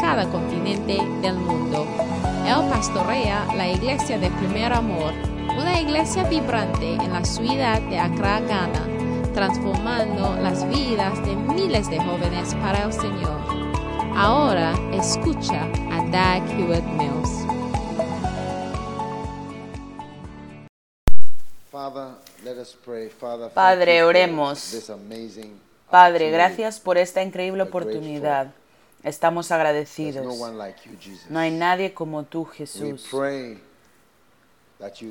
cada continente del mundo. Él pastorea la iglesia de Primer Amor, una iglesia vibrante en la ciudad de Accra, Ghana, transformando las vidas de miles de jóvenes para el Señor. Ahora escucha a Dag Hewitt Mills. Padre, oremos. Padre, gracias por esta increíble oportunidad. Estamos agradecidos. No hay nadie como tú, Jesús.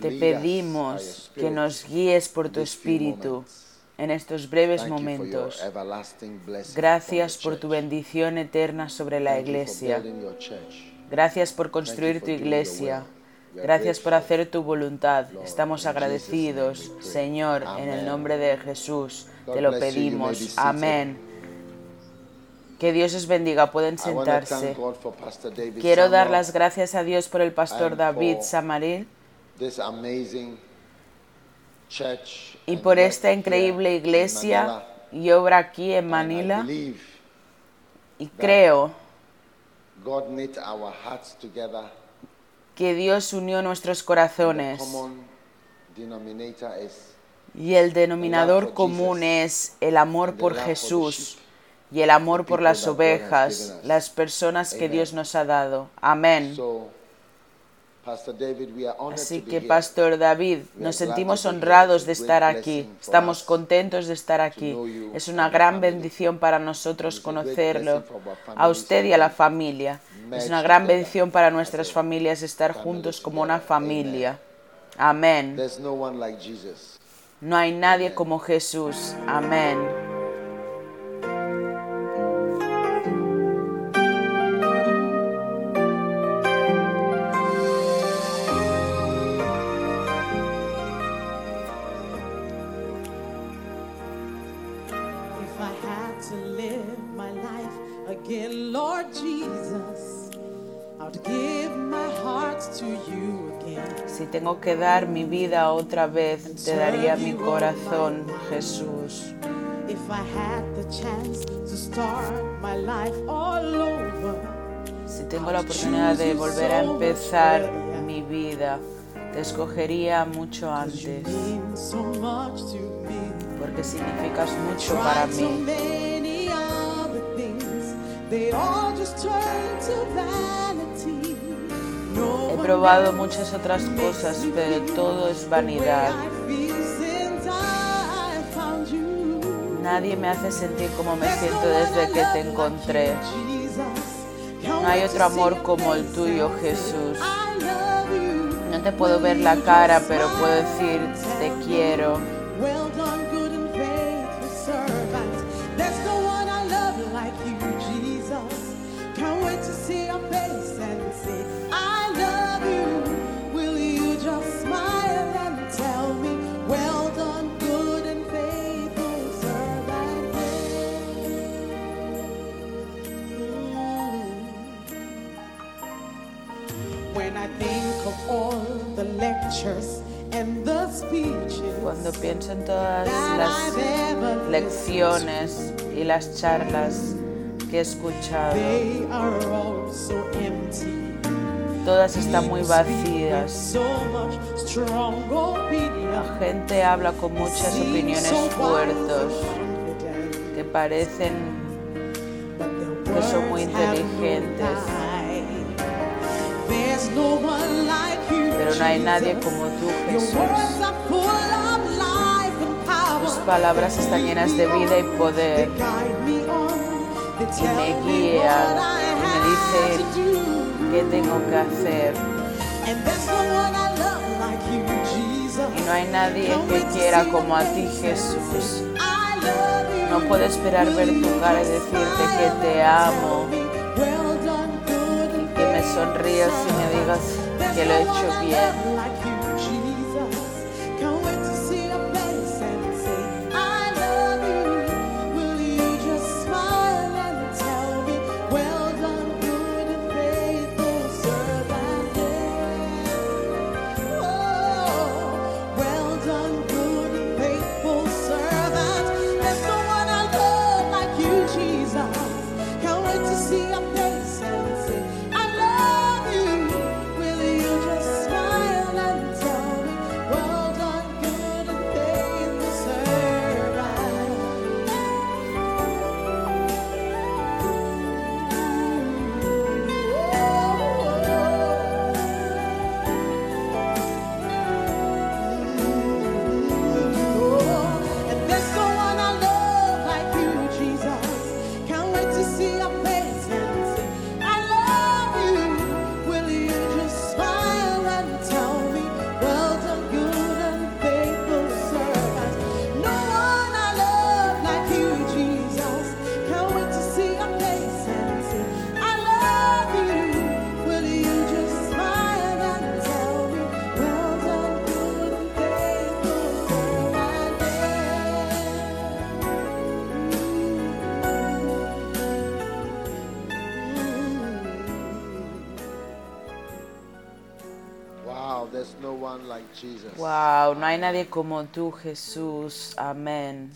Te pedimos que nos guíes por tu Espíritu en estos breves momentos. Gracias por tu bendición eterna sobre la iglesia. Gracias por construir tu iglesia. Gracias por hacer tu voluntad. Estamos agradecidos, Señor, en el nombre de Jesús. Te lo pedimos. Amén. Que Dios os bendiga. Pueden sentarse. Quiero dar las gracias a Dios por el pastor David Samaril y por esta increíble iglesia y obra aquí en Manila. Y creo que Dios unió nuestros corazones y el denominador común es el amor por Jesús y el amor por las ovejas, las personas que Dios nos ha dado. Amén. Así que, Pastor David, nos sentimos honrados de estar aquí. Estamos contentos de estar aquí. Es una gran bendición para nosotros conocerlo, a usted y a la familia. Es una gran bendición para nuestras familias estar juntos como una familia. Amén. No hay nadie como Jesús. Amén. Si tengo que dar mi vida otra vez, te daría mi corazón, Jesús. Si tengo la oportunidad de volver a empezar mi vida, te escogería mucho antes, porque significas mucho para mí. He probado muchas otras cosas, pero todo es vanidad. Nadie me hace sentir como me siento desde que te encontré. No hay otro amor como el tuyo, Jesús. No te puedo ver la cara, pero puedo decir te quiero. Cuando pienso en todas las lecciones y las charlas que he escuchado, todas están muy vacías. La gente habla con muchas opiniones fuertes que parecen que son muy inteligentes pero no hay nadie como tú, Jesús. Tus palabras están llenas de vida y poder. Y me guían y me dicen qué tengo que hacer. Y no hay nadie que quiera como a ti, Jesús. No puedo esperar ver tu cara y decirte que te amo sonrías y me digas que lo he hecho bien. Wow, no hay nadie como tú, Jesús. Amén.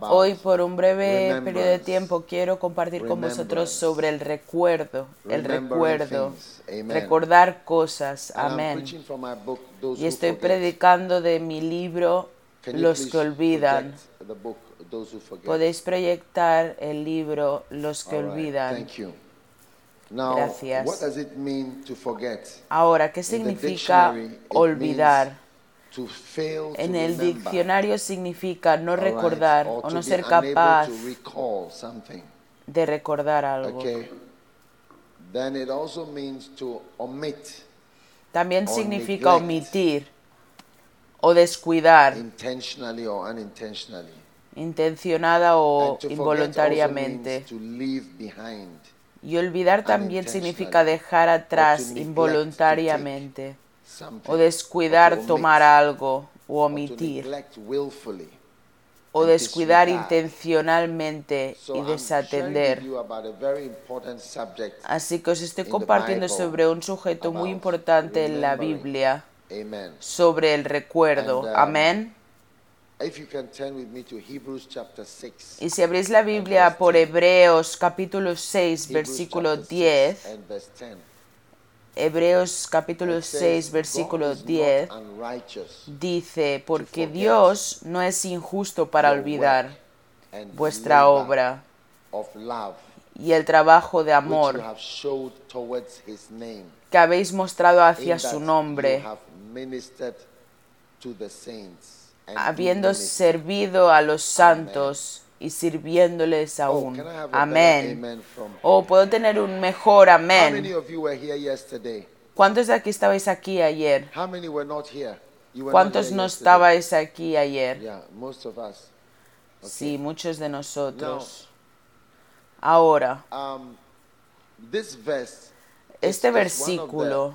Hoy por un breve periodo de tiempo quiero compartir con vosotros sobre el recuerdo, el recuerdo, recordar cosas. Amén. Y estoy predicando de mi libro Los que olvidan. Podéis proyectar el libro Los que olvidan. Gracias. Ahora, ¿qué significa olvidar? En el diccionario significa no recordar o no ser capaz de recordar algo. También significa omitir o descuidar intencionada o involuntariamente. Y olvidar también significa dejar atrás involuntariamente o descuidar tomar algo o omitir o descuidar intencionalmente y desatender. Así que os estoy compartiendo sobre un sujeto muy importante en la Biblia, sobre el recuerdo. Um, Amén. Y si abrís la Biblia por Hebreos capítulo 6, versículo 10, Hebreos capítulo 6, versículo 10, dice, porque Dios no es injusto para olvidar vuestra obra y el trabajo de amor que habéis mostrado hacia su nombre habiendo servido a los santos y sirviéndoles oh, aún. Amén. Oh, puedo tener un mejor amén. ¿Cuántos de aquí estabais aquí ayer? ¿Cuántos no estabais aquí ayer? Sí, muchos de nosotros. Ahora, um, este versículo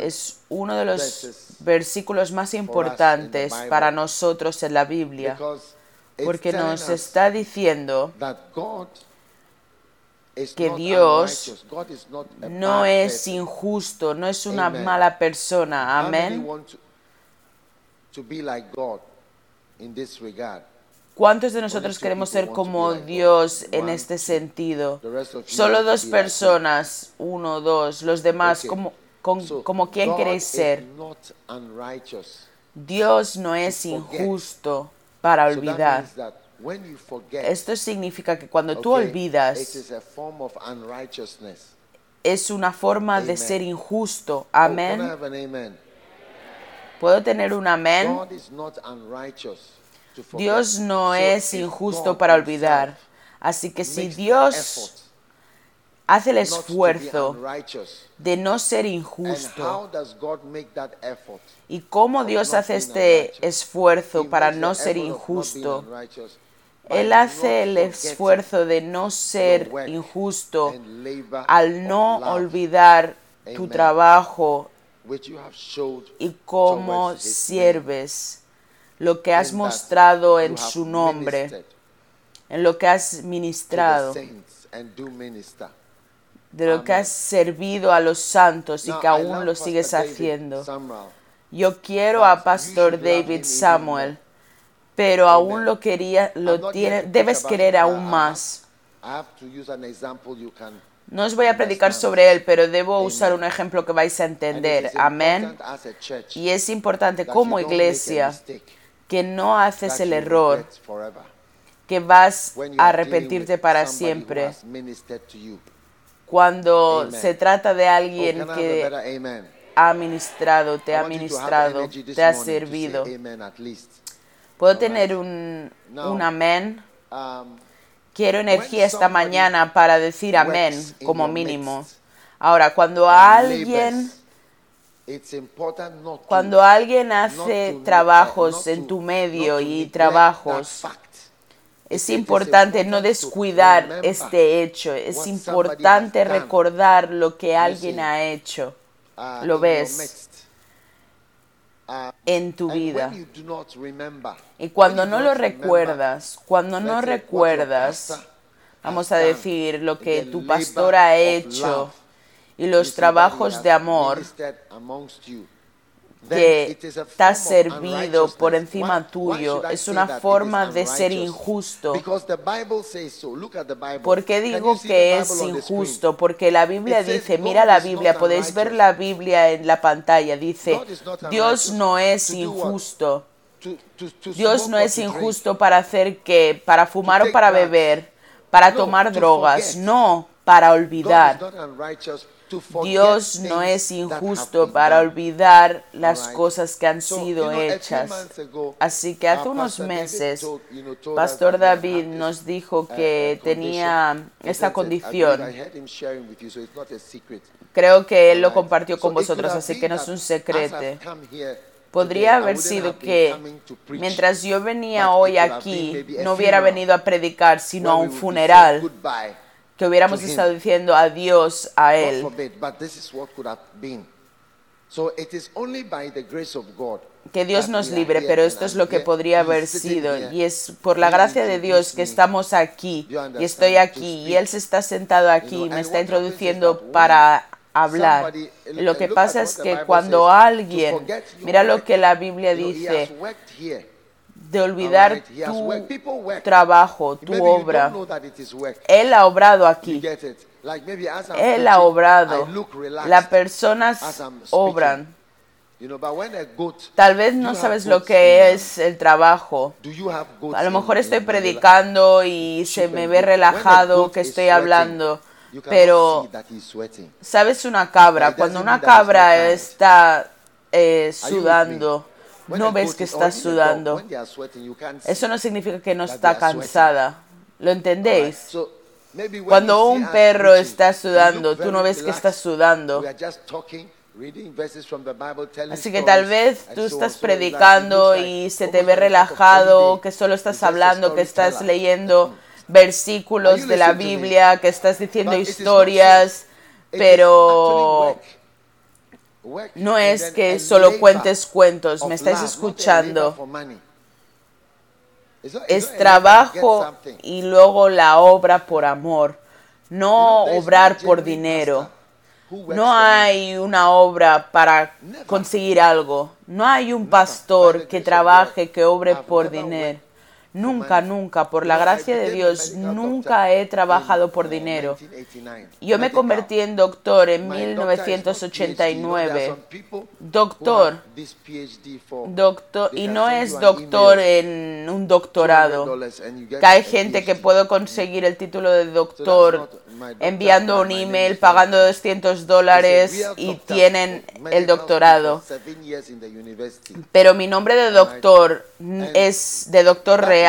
es uno de los versículos más importantes para nosotros en la Biblia, porque nos está diciendo que Dios no es injusto, no es una mala persona. Amén. ¿Cuántos de nosotros queremos ser como Dios en este sentido? Solo dos personas, uno, dos, los demás, como, como quién queréis ser. Dios no es injusto para olvidar. Esto significa que cuando tú olvidas, es una forma de ser injusto. Oh, amén. ¿Puedo tener un amén? Dios no es injusto para olvidar. Así que si Dios hace el esfuerzo de no ser injusto, ¿y cómo Dios hace este esfuerzo para no ser injusto? Él hace el esfuerzo de no ser injusto al no olvidar tu trabajo y cómo sirves lo que has mostrado en su nombre, en lo que has ministrado, de lo que has servido a los santos y que aún lo sigues haciendo. Yo quiero a Pastor David Samuel, pero aún lo quería, lo tiene, debes querer aún más. No os voy a predicar sobre él, pero debo usar un ejemplo que vais a entender. Amén. Y es importante como iglesia que no haces el error, que vas a arrepentirte para siempre. Cuando se trata de alguien que ha ministrado, te ha ministrado, te ha servido. ¿Puedo tener un, un amén? Um, Quiero energía esta mañana para decir amén como mínimo. Ahora, cuando alguien cuando alguien hace trabajos en tu medio y trabajos, es importante no descuidar este hecho, es importante recordar lo que alguien ha hecho. Uh, ¿Lo ves? Uh, en tu vida. Y cuando no lo recuerdas, cuando no recuerdas, vamos a decir, lo que tu pastor ha hecho y los trabajos de amor que te ha servido por encima tuyo. es una forma de ser injusto. ¿Por qué digo que es injusto? Porque la Biblia dice, mira la Biblia, podéis ver la Biblia en la pantalla, dice, Dios no es injusto. Dios no es injusto para hacer que, para fumar o para beber, para tomar drogas, no, para olvidar. Dios no es injusto para olvidar las cosas que han sido hechas. Así que hace unos meses, Pastor David nos dijo uh, que tenía esta condición. Creo que él lo compartió con vosotros, así que no es un secreto. Podría haber sido que mientras yo venía hoy aquí, no hubiera venido a predicar, sino a un funeral que hubiéramos estado diciendo adiós a Él. Que Dios nos libre, pero esto es lo que podría haber sido. Y es por la gracia de Dios que estamos aquí y estoy aquí y Él se está sentado aquí y me está introduciendo para hablar. Lo que pasa es que cuando alguien, mira lo que la Biblia dice, de olvidar tu trabajo, tu obra. Él ha obrado aquí. Él ha obrado. Las personas obran. Tal vez no sabes lo que es el trabajo. A lo mejor estoy predicando y se me ve relajado que estoy hablando. Pero, ¿sabes una cabra? Cuando una cabra está eh, sudando, no ves que está sudando. Eso no significa que no está cansada. ¿Lo entendéis? Cuando un perro está sudando, tú no ves que está sudando. Así que tal vez tú estás predicando y se te ve relajado, que solo estás hablando, que estás leyendo versículos de la Biblia, que estás diciendo historias, pero no es que solo cuentes cuentos, me estáis escuchando. Es trabajo y luego la obra por amor, no obrar por dinero. No hay una obra para conseguir algo. No hay un pastor que trabaje, que obre por dinero. Nunca, nunca, por la gracia de Dios, nunca he trabajado por dinero. Yo me convertí en doctor en 1989. Doctor. Doctor. Y no es doctor en un doctorado. Que hay gente que puede conseguir el título de doctor enviando un email, pagando 200 dólares y tienen el doctorado. Pero mi nombre de doctor es de doctor real,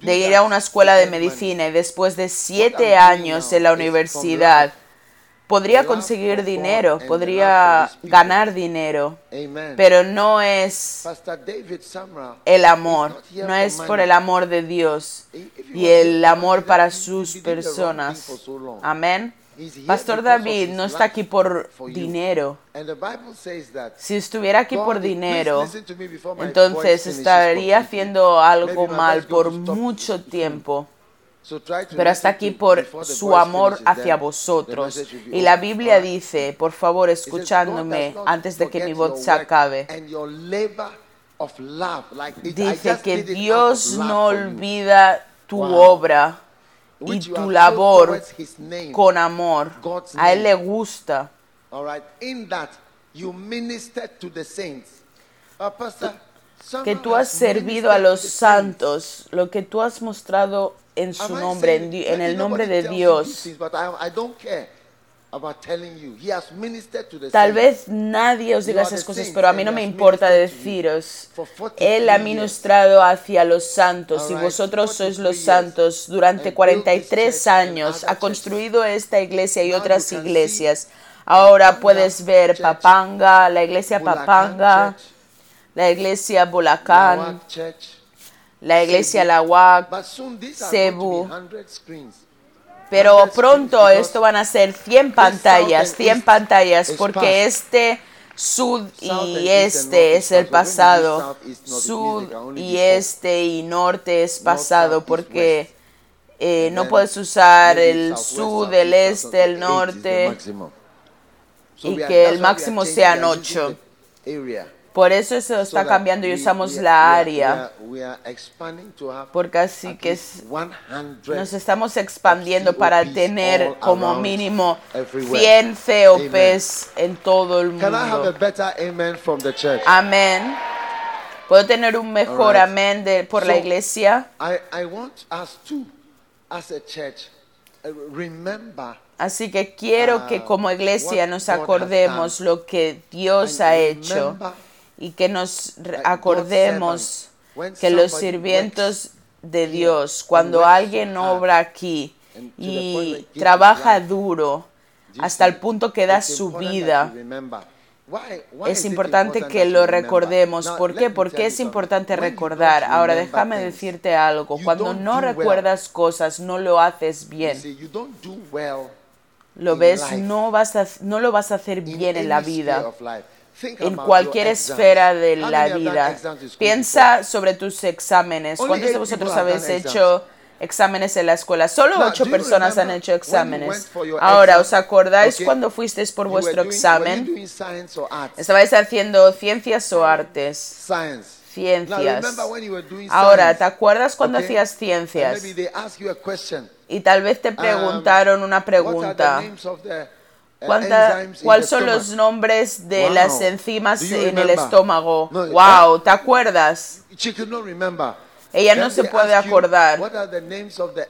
de ir a una escuela de medicina y después de siete años en la universidad, podría conseguir dinero, podría ganar dinero, pero no es el amor, no es por el amor de Dios y el amor para sus personas. Amén. Pastor David no está aquí por dinero. Si estuviera aquí por dinero, entonces estaría haciendo algo mal por mucho tiempo. Pero está aquí por su amor hacia vosotros. Y la Biblia dice, por favor, escuchándome antes de que mi voz se acabe, dice que Dios no olvida tu obra y tu labor con amor. A Él le gusta. Que tú has servido a los santos, lo que tú has mostrado en su nombre, en, el nombre de Dios. Tal vez nadie os diga esas cosas, pero a mí no me importa deciros. Él ha ministrado hacia los santos y vosotros sois los santos. Durante 43 años ha construido esta iglesia y otras iglesias. Ahora puedes ver Papanga, la iglesia Papanga, la iglesia Bolacán la iglesia La UAC, Cebu. Pero pronto esto van a ser 100 pantallas, 100 pantallas, porque este sud y este es el pasado, sud y este y norte es pasado, porque eh, no puedes usar el sud, el este, el norte, y que el máximo sean 8. Por eso eso está cambiando y usamos la área. Porque así que nos estamos expandiendo para tener como mínimo 100 COPs en todo el mundo. Amén. ¿Puedo tener un mejor amén de, por la iglesia? Así que quiero que uh, como iglesia nos acordemos lo que Dios ha hecho y que nos acordemos que los sirvientos de Dios, cuando alguien obra aquí y trabaja duro hasta el punto que da su vida, es importante que lo recordemos. ¿Por qué? Porque es importante recordar. Ahora déjame decirte algo. Cuando no recuerdas cosas, no lo haces bien. Lo ves, no, vas a, no lo vas a hacer bien en la vida en cualquier esfera de la vida. Piensa sobre tus exámenes. ¿Cuántos de vosotros habéis hecho exámenes en la escuela? Solo ocho personas han hecho exámenes. Ahora, ¿os acordáis cuando fuisteis por vuestro examen? ¿Estabais haciendo ciencias o artes? Ciencias. Ahora, ¿te acuerdas cuando hacías ciencias? Y tal vez te um, preguntaron una pregunta. ¿Cuáles son los nombres de las enzimas en el estómago? wow, ¿te acuerdas? Ella no se puede acordar.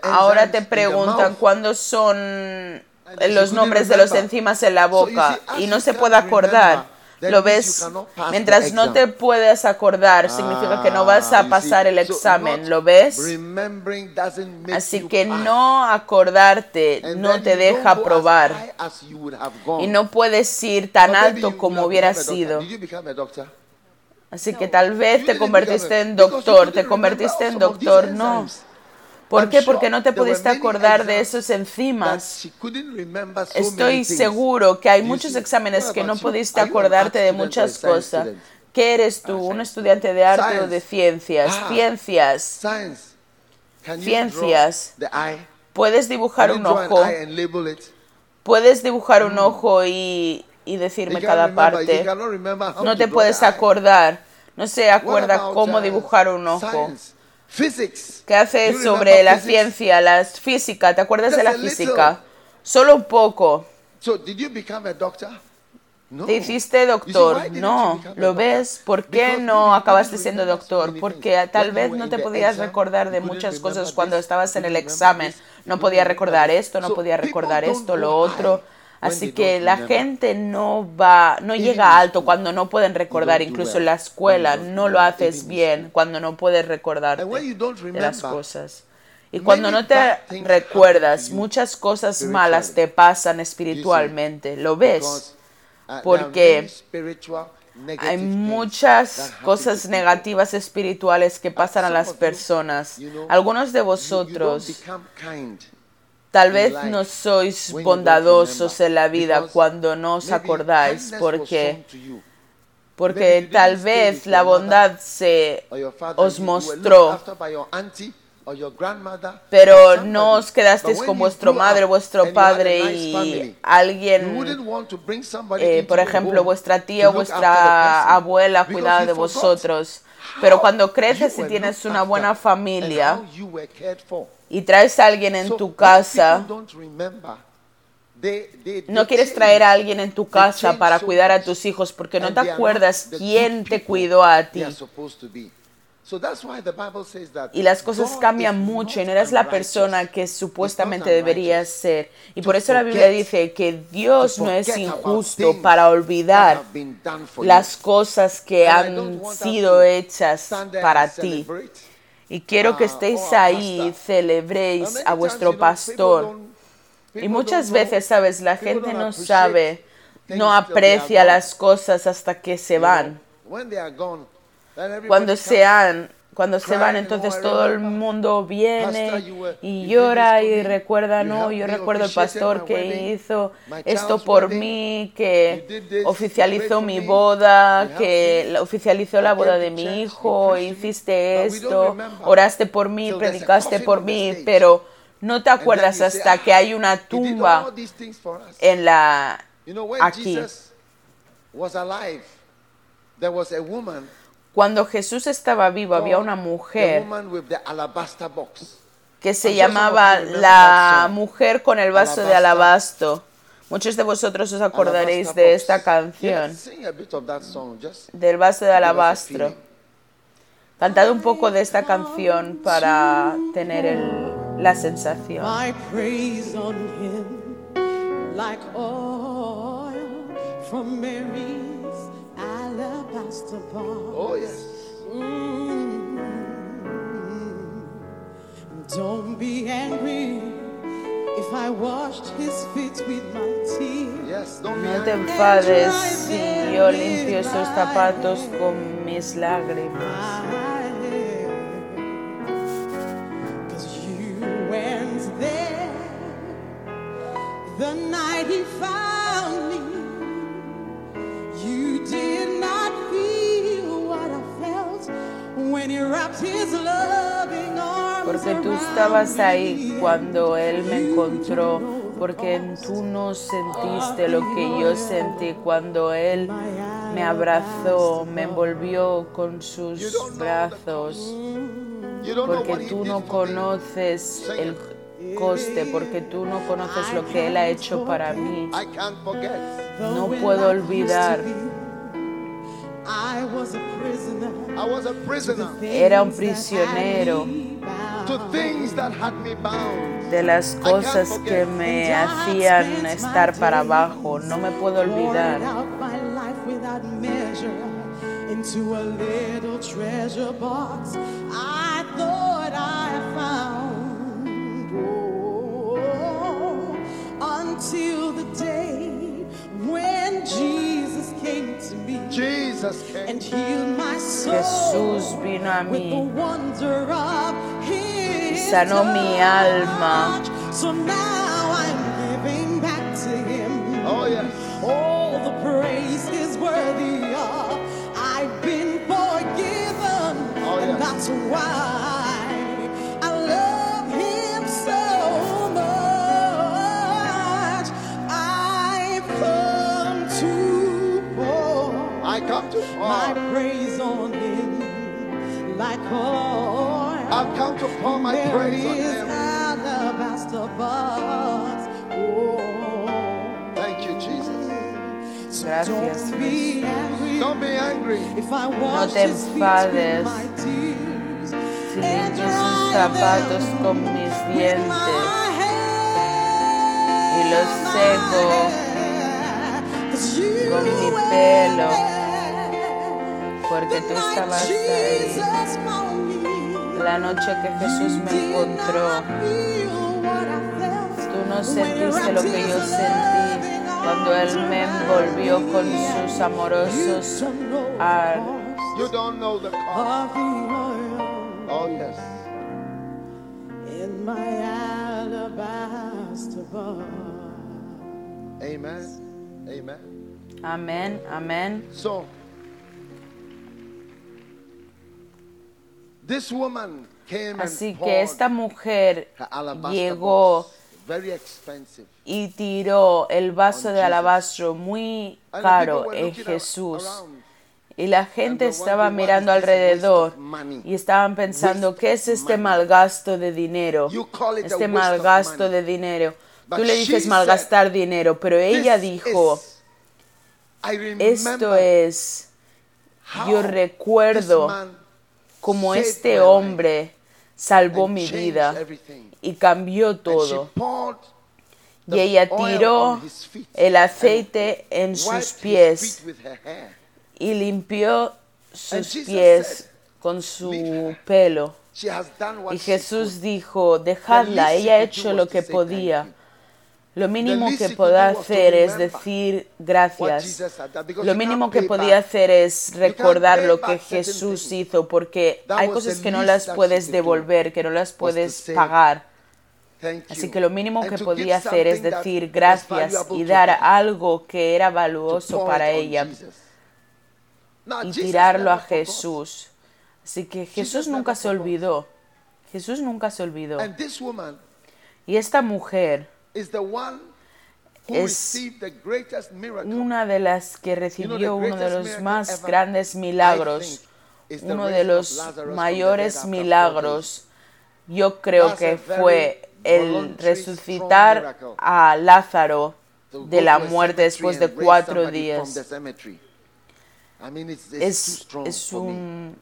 Ahora te preguntan cuándo son los nombres de los enzimas en la boca y no se puede acordar lo ves, mientras no te puedes acordar, significa que no vas a ah, pasar el examen, ¿lo ves? Así que no acordarte no te deja probar. y no puedes ir tan alto como hubiera sido. Así que tal vez te convertiste en doctor, te convertiste en doctor, no. ¿Por qué? Porque no te pudiste acordar de esos enzimas. Estoy seguro que hay muchos exámenes que no pudiste acordarte de muchas cosas. ¿Qué eres tú? ¿Un estudiante de arte o de ciencias? Ah, ciencias. Ciencias. Puedes dibujar un ojo. Puedes dibujar un ojo y, y decirme cada parte. No te puedes acordar. No se acuerda cómo dibujar un ojo. ¿Qué hace sobre la ciencia, la física? ¿Te acuerdas de la física? Solo un poco. ¿Te hiciste doctor? No. ¿Lo ves? ¿Por qué no acabaste siendo doctor? Porque tal vez no te podías recordar de muchas cosas cuando estabas en el examen. No podía recordar esto, no podía recordar esto, lo otro. Así que la gente no va, no llega alto cuando no pueden recordar, incluso en la escuela no lo haces bien cuando no puedes recordar las cosas. Y cuando no te recuerdas, muchas cosas malas te pasan espiritualmente. ¿Lo ves? Porque hay muchas cosas negativas espirituales que pasan a las personas. Algunos de vosotros tal vez no sois bondadosos en la vida cuando no os acordáis porque porque tal vez la bondad se os mostró. pero no os quedasteis con vuestro madre, vuestro padre y alguien, eh, por ejemplo, vuestra tía o vuestra abuela cuidaba de vosotros. Pero cuando creces y tienes una buena familia y traes a alguien en tu casa, no quieres traer a alguien en tu casa para cuidar a tus hijos porque no te acuerdas quién te cuidó a ti. Y las cosas cambian mucho y no eres la persona que supuestamente deberías ser. Y por eso la Biblia dice que Dios no es injusto para olvidar las cosas que han sido hechas para ti. Y quiero que uh, estéis oh, ahí y celebréis a vuestro pastor. Y muchas veces, sabes, la gente no sabe, no aprecia las cosas hasta que se van. Cuando se cuando se van, entonces todo el mundo viene y llora y recuerda, no, yo recuerdo el pastor que hizo esto por mí, que oficializó mi boda, que oficializó la boda de mi hijo, hiciste esto, oraste por mí, predicaste por mí, pero no te acuerdas hasta que hay una tumba en la aquí. Cuando Jesús estaba vivo había una mujer que se llamaba la mujer con el vaso de alabastro. Muchos de vosotros os acordaréis de esta canción, del vaso de alabastro. Cantad un poco de esta canción para tener la sensación. Oh, yes. Mm. Don't be angry if I washed his feet with my tears. Yes, don't no te enfades si yo limpio esos zapatos con mis lágrimas. Porque tú estabas ahí cuando Él me encontró, porque tú no sentiste lo que yo sentí cuando Él me abrazó, me envolvió con sus brazos, porque tú no conoces el coste, porque tú no conoces lo que Él ha hecho para mí. No puedo olvidar era un prisionero. de las cosas que me hacían estar para abajo. No me puedo olvidar. until the day when Jesus came to me. Jesus came. And healed my soul Jesús vino a mí. Y sanó mi alma. So now I'm giving back to him. Oh yes. All the praise is worthy of. I've been forgiven. Oh, yes. And that's why my praise on him like oil. I've come to pour my there praise on him. Alabaster box. Oh. Thank you, Jesus. So Gracias, don't be angry. Don't be angry. If I no te enfades. Si limpias sus zapatos con mis dientes y los seco con mi pelo porque tú estabas ahí. La noche que Jesús me encontró, tú no sentiste lo que yo sentí cuando Él me envolvió con sus amorosos armas. You don't know the cost. Oh, yes. In my alabaster. Amen. Amen. Amen. Amen. So, Así que esta mujer llegó y tiró el vaso de alabastro muy caro en Jesús. Y la gente estaba mirando alrededor y estaban pensando, ¿qué es este malgasto de dinero? Este malgasto de dinero. Tú le dices malgastar dinero, pero ella dijo, esto es, yo recuerdo como este hombre salvó mi vida y cambió todo. Y ella tiró el aceite en sus pies y limpió sus pies con su pelo. Y Jesús dijo, dejadla, ella ha hecho lo que podía. Lo mínimo que podía hacer es decir gracias. Lo mínimo que podía hacer es recordar lo que Jesús hizo, porque hay cosas que no las puedes devolver, que no las puedes pagar. Así que lo mínimo que podía hacer es decir gracias y dar algo que era valioso para ella y tirarlo a Jesús. Así que Jesús nunca se olvidó. Jesús nunca se olvidó. Y esta mujer es una de las que recibió uno de los más grandes milagros, uno de los mayores milagros. Yo creo que fue el resucitar a Lázaro de la muerte después de cuatro días. Es, un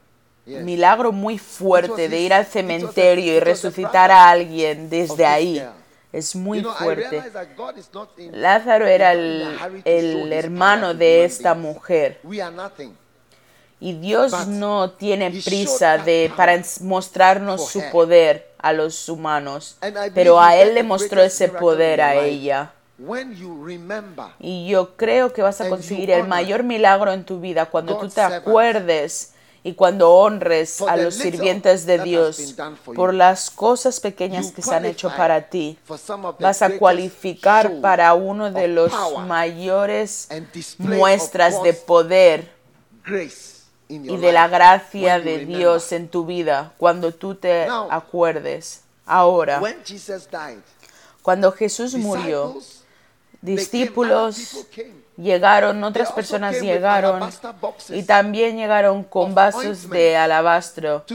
milagro muy fuerte de ir al cementerio y resucitar a alguien desde ahí. Es muy fuerte. Lázaro era el, hermano de esta mujer. Y Dios no tiene prisa de, para mostrarnos su poder a los humanos, pero a Él le mostró ese poder a ella. Y yo creo que vas a conseguir el mayor milagro en tu vida cuando tú te acuerdes y cuando honres a los sirvientes de Dios por las cosas pequeñas que se han hecho para ti. Vas a cualificar para uno de los mayores muestras de poder y de la gracia de Dios en tu vida cuando tú te acuerdes. Ahora, cuando Jesús murió, discípulos llegaron, otras personas llegaron y también llegaron con vasos de alabastro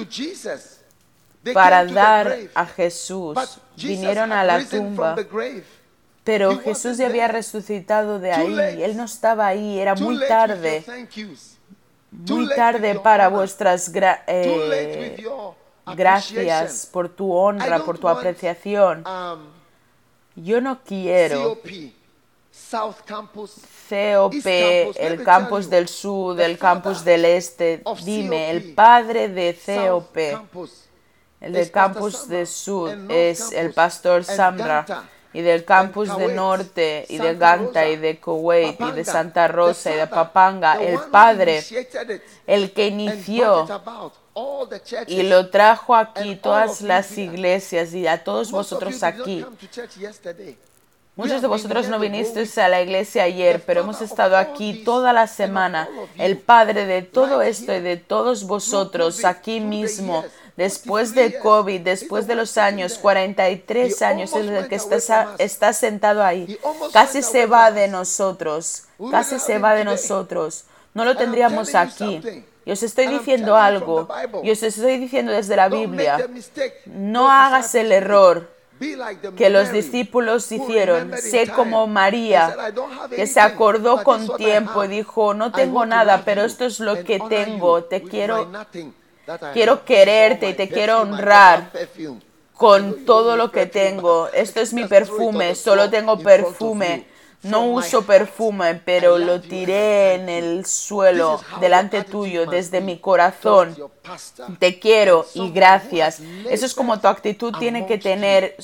para dar a Jesús. Vinieron a la tumba, pero Jesús ya había resucitado de ahí. Él no estaba ahí, era muy tarde. Muy tarde para vuestras eh, gracias por tu honra, por tu apreciación. Um, Yo no quiero COP, el campus del sur, el campus del este. Dime, el padre de COP, el del campus del sur es el pastor Samra y del campus del norte y de Ganta y de Kuwait y de Santa Rosa y de Papanga, el padre, el que inició y lo trajo aquí todas las iglesias y a todos vosotros aquí. Muchos de vosotros no vinisteis a la iglesia ayer, pero hemos estado aquí toda la semana. El Padre de todo esto y de todos vosotros aquí mismo, después de COVID, después de los años, 43 años en el que está, está sentado ahí, casi se va de nosotros, casi se va de nosotros. No lo tendríamos aquí. Y os estoy diciendo algo, y os estoy diciendo desde la Biblia, no hagas el error que los discípulos hicieron. Sé como María, que se acordó con tiempo y dijo, no tengo nada, pero esto es lo que tengo. Te quiero, quiero quererte y te quiero honrar con todo lo que tengo. Esto es mi perfume, solo tengo perfume No uso perfume, pero lo tiré en el suelo delante tuyo desde mi corazón. Te quiero y gracias. Eso es como tu actitud tiene que tener,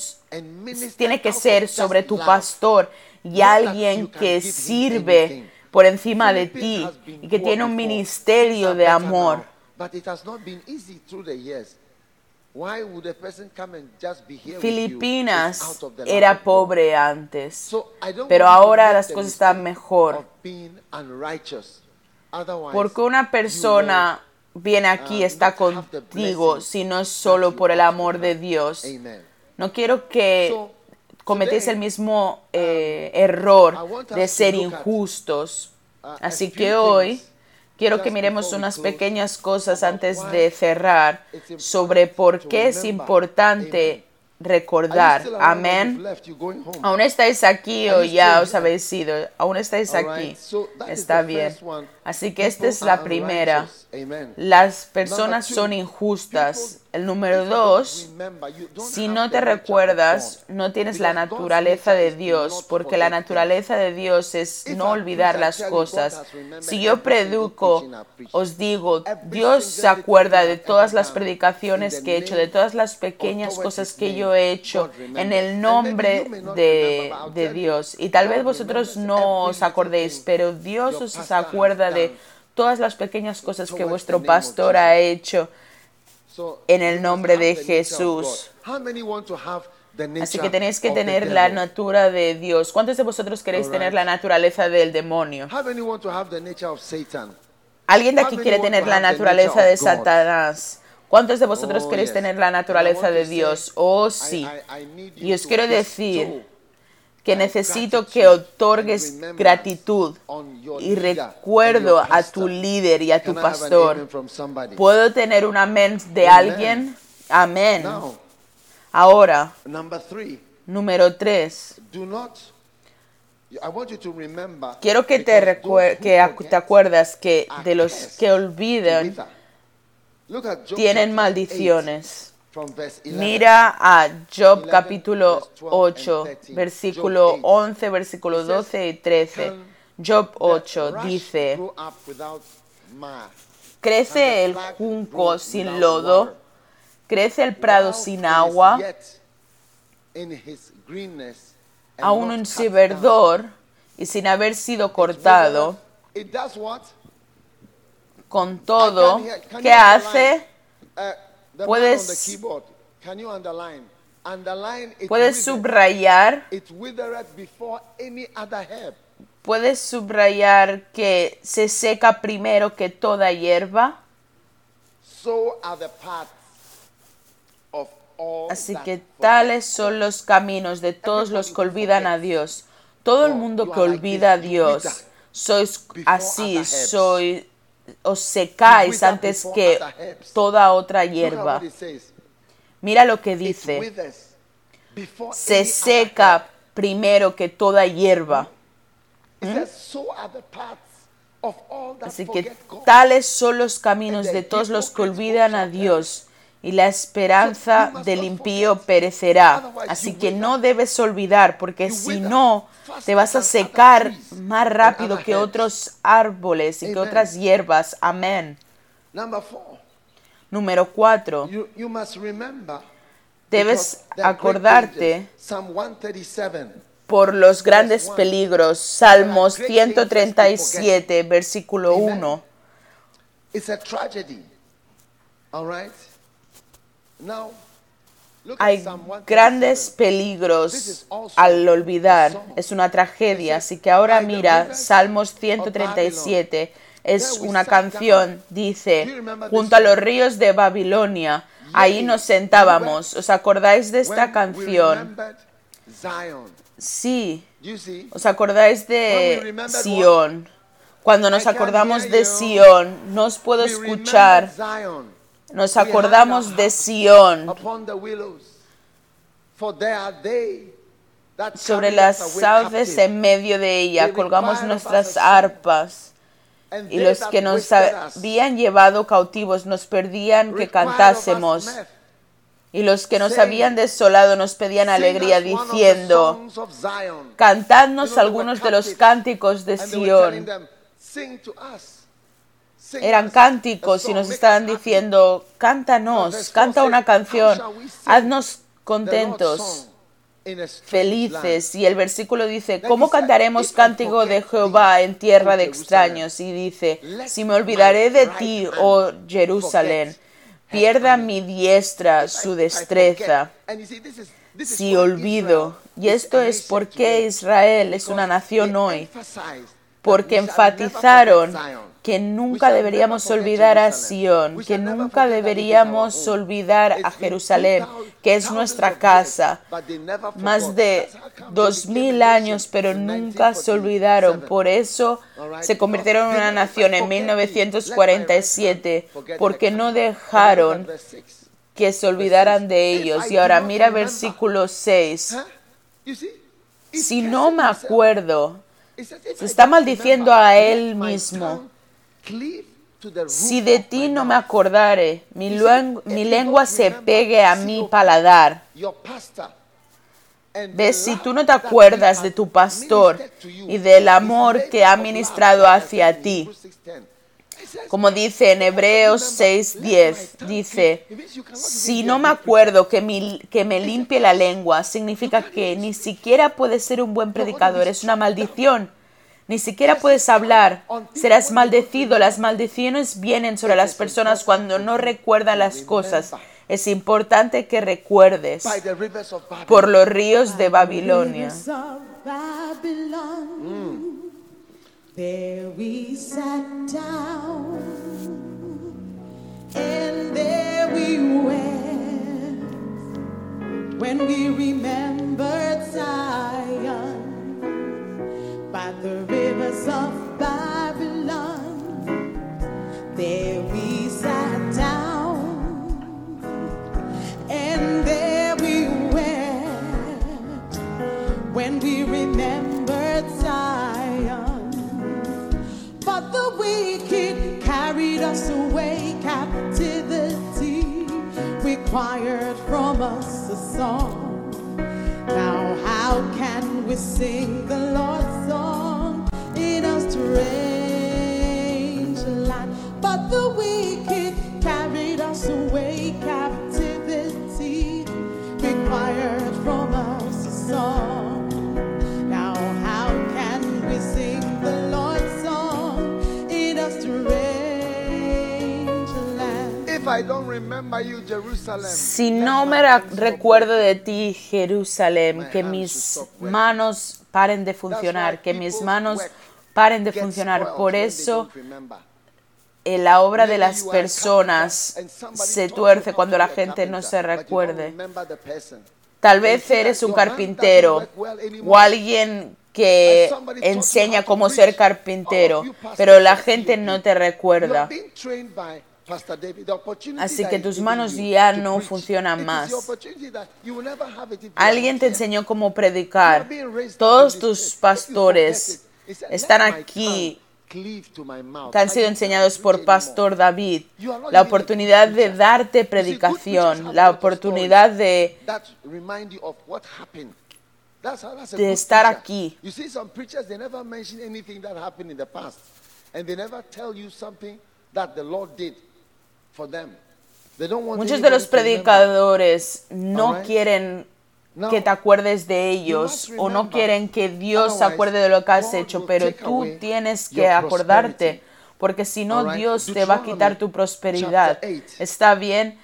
tiene que ser sobre tu pastor y alguien que sirve por encima de ti y que tiene un ministerio de amor. Filipinas era pobre antes, pero ahora las cosas están mejor. Porque una persona viene aquí, y está contigo, si no es solo por el amor de Dios. No quiero que cometéis el mismo eh, error de ser injustos. Así que hoy quiero que miremos unas pequeñas cosas antes de cerrar sobre por qué es importante recordar. Amén. Aún estáis aquí o ya os habéis ido. Aún estáis aquí. Está bien. Así que esta es la primera. Las personas son injustas. El número dos, si no te recuerdas, no tienes la naturaleza de Dios, porque la naturaleza de Dios es no olvidar las cosas. Si yo predico, os digo, Dios se acuerda de todas las predicaciones que he hecho, de todas las pequeñas cosas que yo he hecho en el nombre de, de Dios. Y tal vez vosotros no os acordéis, pero Dios os acuerda de todas las pequeñas cosas que vuestro pastor ha hecho en el nombre de Jesús. Así que tenéis que tener la natura de Dios. ¿Cuántos de vosotros queréis tener la naturaleza del demonio? ¿Alguien de aquí quiere tener la naturaleza de Satanás? ¿Cuántos de vosotros oh, queréis tener la naturaleza de Dios? Oh, sí. Y os quiero decir que necesito que otorgues gratitud y recuerdo a tu líder y a tu pastor. ¿Puedo tener un amén de alguien? Amén. Ahora, número tres. Quiero que te, que te acuerdas que de los que olvidan tienen maldiciones. Mira a Job capítulo 8, versículo 11, versículo 12 y 13. Job 8 dice, crece el junco sin lodo, crece el prado sin agua, aún un ciberdor y sin haber sido cortado. Con todo, ¿qué hace? Puedes, puedes subrayar Puedes subrayar que se seca primero que toda hierba. Así que tales son los caminos de todos los que olvidan a Dios. Todo el mundo que olvida a Dios, sois así, sois os secáis antes que toda otra hierba. Mira lo que dice. Se seca primero que toda hierba. ¿Mm? Así que tales son los caminos de todos los que olvidan a Dios y la esperanza del impío perecerá. Así que no debes olvidar, porque si no, te vas a secar más rápido que otros árboles y que otras hierbas. Amén. Número cuatro. Debes acordarte por los grandes peligros. Salmos 137, versículo 1. Hay grandes peligros al olvidar. Es una tragedia. Así que ahora mira, Salmos 137 es una canción. Dice, junto a los ríos de Babilonia, ahí nos sentábamos. ¿Os acordáis de esta canción? Sí. ¿Os acordáis de Sion? Cuando nos acordamos de Sion, no os puedo escuchar nos acordamos de Sión. Sobre las sauces en medio de ella colgamos nuestras arpas. Y los que nos habían llevado cautivos nos pedían que cantásemos. Y los que nos habían desolado nos pedían alegría diciendo, cantadnos algunos de los cánticos de Sión. Eran cánticos y nos estaban diciendo, cántanos, canta una canción, haznos contentos felices. Y el versículo dice, ¿cómo cantaremos cántico de Jehová en tierra de extraños? Y dice, si me olvidaré de ti, oh Jerusalén, pierda mi diestra su destreza. Si olvido, y esto es porque Israel es una nación hoy, porque enfatizaron que nunca deberíamos olvidar a Sion, que nunca deberíamos olvidar a Jerusalén, que es nuestra casa. Más de dos mil años, pero nunca se olvidaron. Por eso se convirtieron en una nación en 1947, porque no dejaron que se olvidaran de ellos. Y ahora mira versículo 6. Si no me acuerdo, se está maldiciendo a él mismo. Si de ti no me acordare, mi, mi lengua se pegue a mi paladar. ¿Ves? Si tú no te acuerdas de tu pastor y del amor que ha ministrado hacia ti, como dice en Hebreos 6:10, dice, si no me acuerdo que, que me limpie la lengua, significa que ni siquiera puedes ser un buen predicador, es una maldición. Ni siquiera puedes hablar. Serás maldecido. Las maldiciones vienen sobre las personas cuando no recuerdan las cosas. Es importante que recuerdes por los ríos de Babilonia. when we remembered Zion by the rivers of Babylon. There we sat down, and there we wept when we remembered Zion. But the wicked carried us away, captivity required from us a song. Now, how can we sing the Lord's song in a strange land? But the wicked carried us away, captivity required from us a song. Si no me recuerdo de ti, Jerusalén, que mis manos paren de funcionar, que mis manos paren de funcionar. Por eso en la obra de las personas se tuerce cuando la gente no se recuerde. Tal vez eres un carpintero o alguien que enseña cómo ser carpintero, pero la gente no te recuerda. Así que tus manos ya no funcionan más. Alguien te enseñó cómo predicar. Todos tus pastores están aquí que han sido enseñados por Pastor David. La oportunidad de darte predicación, la oportunidad de, de estar aquí. Muchos de los predicadores no quieren que te acuerdes de ellos o no quieren que Dios se acuerde de lo que has hecho, pero tú tienes que acordarte, porque si no Dios te va a quitar tu prosperidad. Está bien,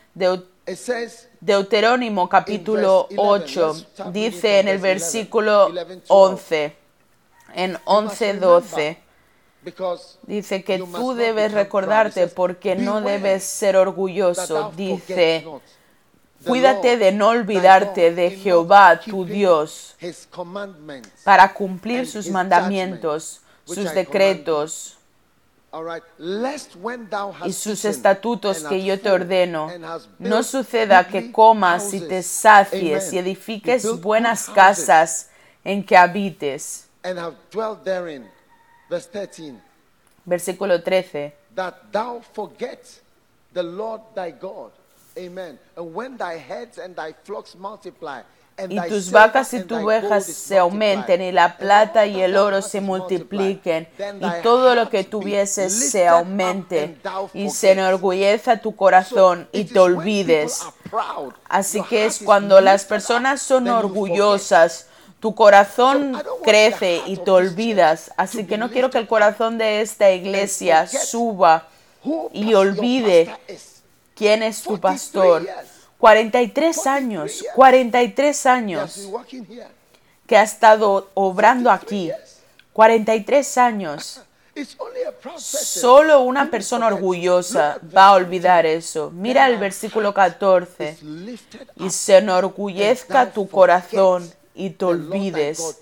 Deuterónimo capítulo 8 dice en el versículo 11, en 11-12. Dice que tú debes recordarte porque no debes ser orgulloso. Dice, cuídate de no olvidarte de Jehová, tu Dios, para cumplir sus mandamientos, sus decretos y sus estatutos que yo te ordeno. No suceda que comas y te sacies y edifiques buenas casas en que habites Versículo 13. y tus vacas y tus ovejas se aumenten, y la plata y el oro se multipliquen, y todo lo que tuvieses se aumente, y se enorgulleza tu corazón y te olvides. Así que es cuando las personas son orgullosas, tu corazón crece y te olvidas. Así que no quiero que el corazón de esta iglesia suba y olvide quién es tu pastor. 43 años, 43 años que ha estado obrando aquí. 43 años. Solo una persona orgullosa va a olvidar eso. Mira el versículo 14. Y se enorgullezca tu corazón y te olvides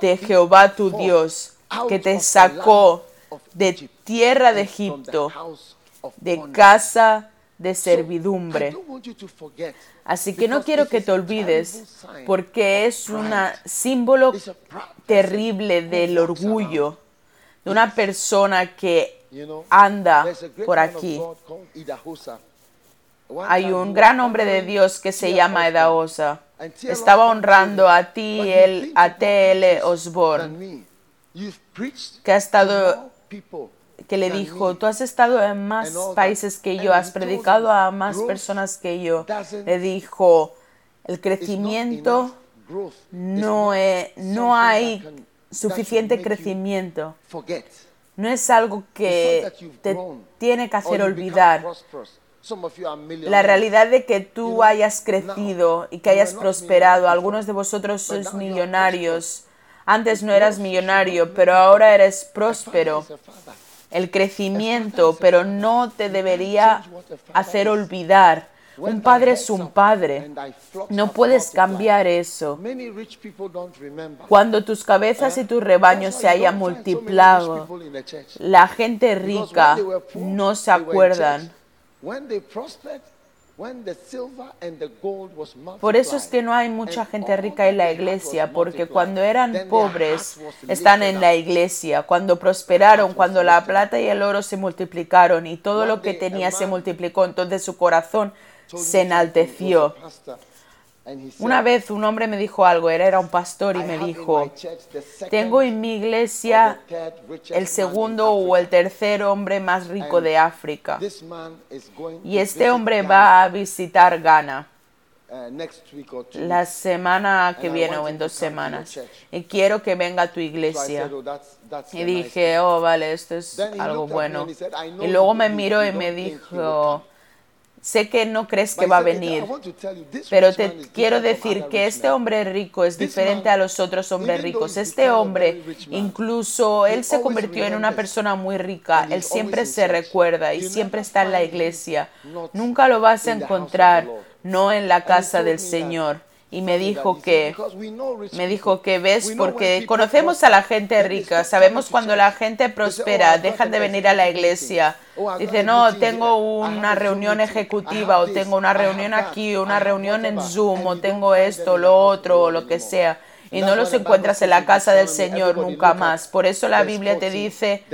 de Jehová tu Dios, que te sacó de tierra de Egipto, de casa de servidumbre. Así que no quiero que te olvides, porque es un símbolo terrible del orgullo de una persona que anda por aquí. Hay un gran hombre de Dios que se llama Edaosa. Estaba honrando a ti, el a T.L. Osborne, que ha estado que le dijo, tú has estado en más países que yo, has predicado a más personas que yo. Le dijo, el crecimiento no, es, no hay suficiente crecimiento. No es algo que te tiene que hacer olvidar. La realidad de que tú hayas crecido y que hayas prosperado, algunos de vosotros sois millonarios. Antes no eras millonario, pero ahora eres próspero. El crecimiento, pero no te debería hacer olvidar. Un padre es un padre. No puedes cambiar eso. Cuando tus cabezas y tus rebaños se hayan multiplicado, la gente rica no se acuerdan por eso es que no hay mucha gente rica en la iglesia, porque cuando eran pobres están en la iglesia, cuando prosperaron, cuando la plata y el oro se multiplicaron y todo lo que tenía se multiplicó, entonces su corazón se enalteció. Una vez un hombre me dijo algo, él era un pastor y me dijo, tengo en mi iglesia el segundo o el tercer hombre más rico de África. Y este hombre va a visitar Ghana uh, la semana que viene o en dos semanas. Y quiero que venga a tu iglesia. Oh, y dije, oh, vale, esto es algo bueno. Y luego me miró y me dijo, Sé que no crees que va a venir, pero te quiero decir que este hombre rico es diferente a los otros hombres ricos. Este hombre, incluso él se convirtió en una persona muy rica. Él siempre se recuerda y siempre está en la iglesia. Nunca lo vas a encontrar, no en la casa del Señor y me dijo que me dijo que ves porque conocemos a la gente rica sabemos cuando la gente prospera dejan de venir a la iglesia. Dice no tengo una reunión ejecutiva o tengo una reunión aquí una reunión en zoom o tengo esto lo otro o lo que sea. Y no los encuentras en la casa del Señor nunca más. Por eso la Biblia te dice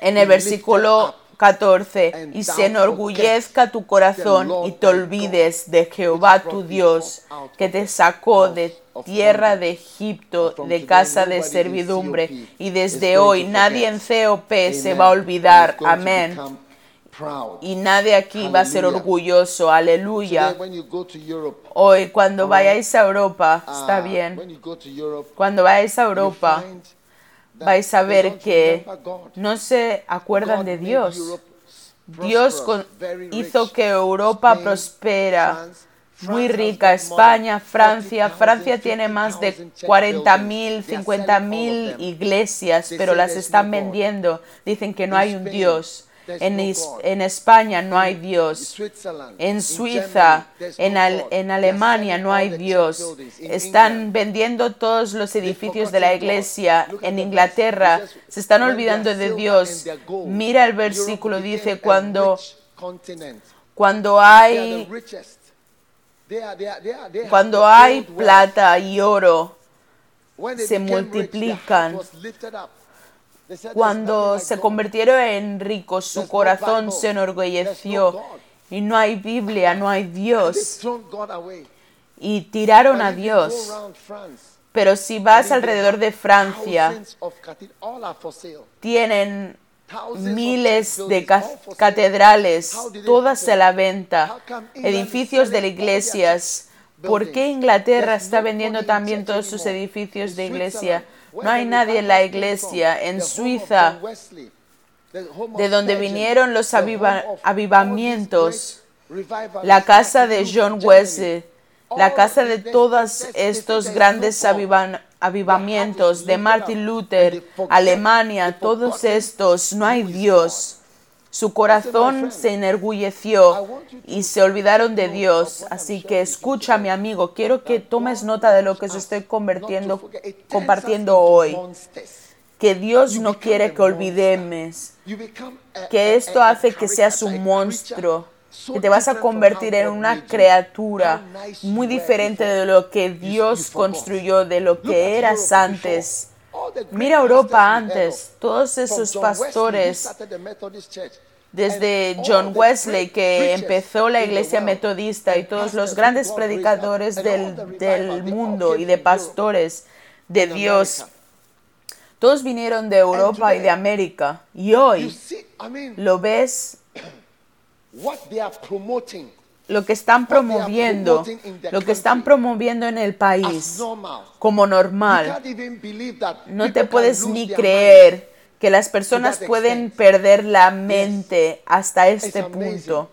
en el versículo 14. Y se enorgullezca tu corazón y te olvides de Jehová tu Dios, que te sacó de tierra de Egipto, de casa de servidumbre. Y desde hoy nadie en COP se va a olvidar. Amén. Y nadie aquí va a ser orgulloso. Aleluya. Hoy cuando vayáis a Europa, está bien. Cuando vayáis a Europa, vais a ver que no se acuerdan de Dios. Dios hizo que Europa prospera, muy rica. España, Francia. Francia tiene más de 40.000, 50.000 iglesias, pero las están vendiendo. Dicen que no hay un Dios. En, España no hay Dios. En Suiza, en, en Alemania no hay Dios. Están vendiendo todos los edificios de la iglesia. En Inglaterra se están olvidando de Dios. Mira el versículo, dice, cuando, cuando hay cuando hay plata y oro, se multiplican. Cuando se convirtieron en ricos, su corazón se enorgulleció Y no hay Biblia, no hay Dios. Y tiraron a Dios. Pero si vas alrededor de Francia, tienen miles de catedrales, todas a la venta, edificios de iglesias. ¿Por qué Inglaterra está vendiendo también todos sus edificios de iglesia? No hay nadie en la iglesia. En Suiza, de donde vinieron los avivamientos, la casa de John Wesley, la casa de todos estos grandes avivamientos, de Martin Luther, Alemania, todos estos, no hay Dios. Su corazón se enorgulleció y se olvidaron de Dios. Así que escucha, mi amigo, quiero que tomes nota de lo que os estoy convirtiendo, compartiendo hoy. Que Dios no quiere que olvidemos. Que esto hace que seas un monstruo. Que te vas a convertir en una criatura muy diferente de lo que Dios construyó, de lo que eras antes Mira Europa antes, todos esos pastores, desde John Wesley que empezó la iglesia metodista y todos los grandes predicadores del, del mundo y de pastores de Dios, todos vinieron de Europa y de América. Y hoy lo ves lo que están promoviendo, lo que están promoviendo en el país como normal. No te puedes ni creer que las personas pueden perder la mente hasta este punto.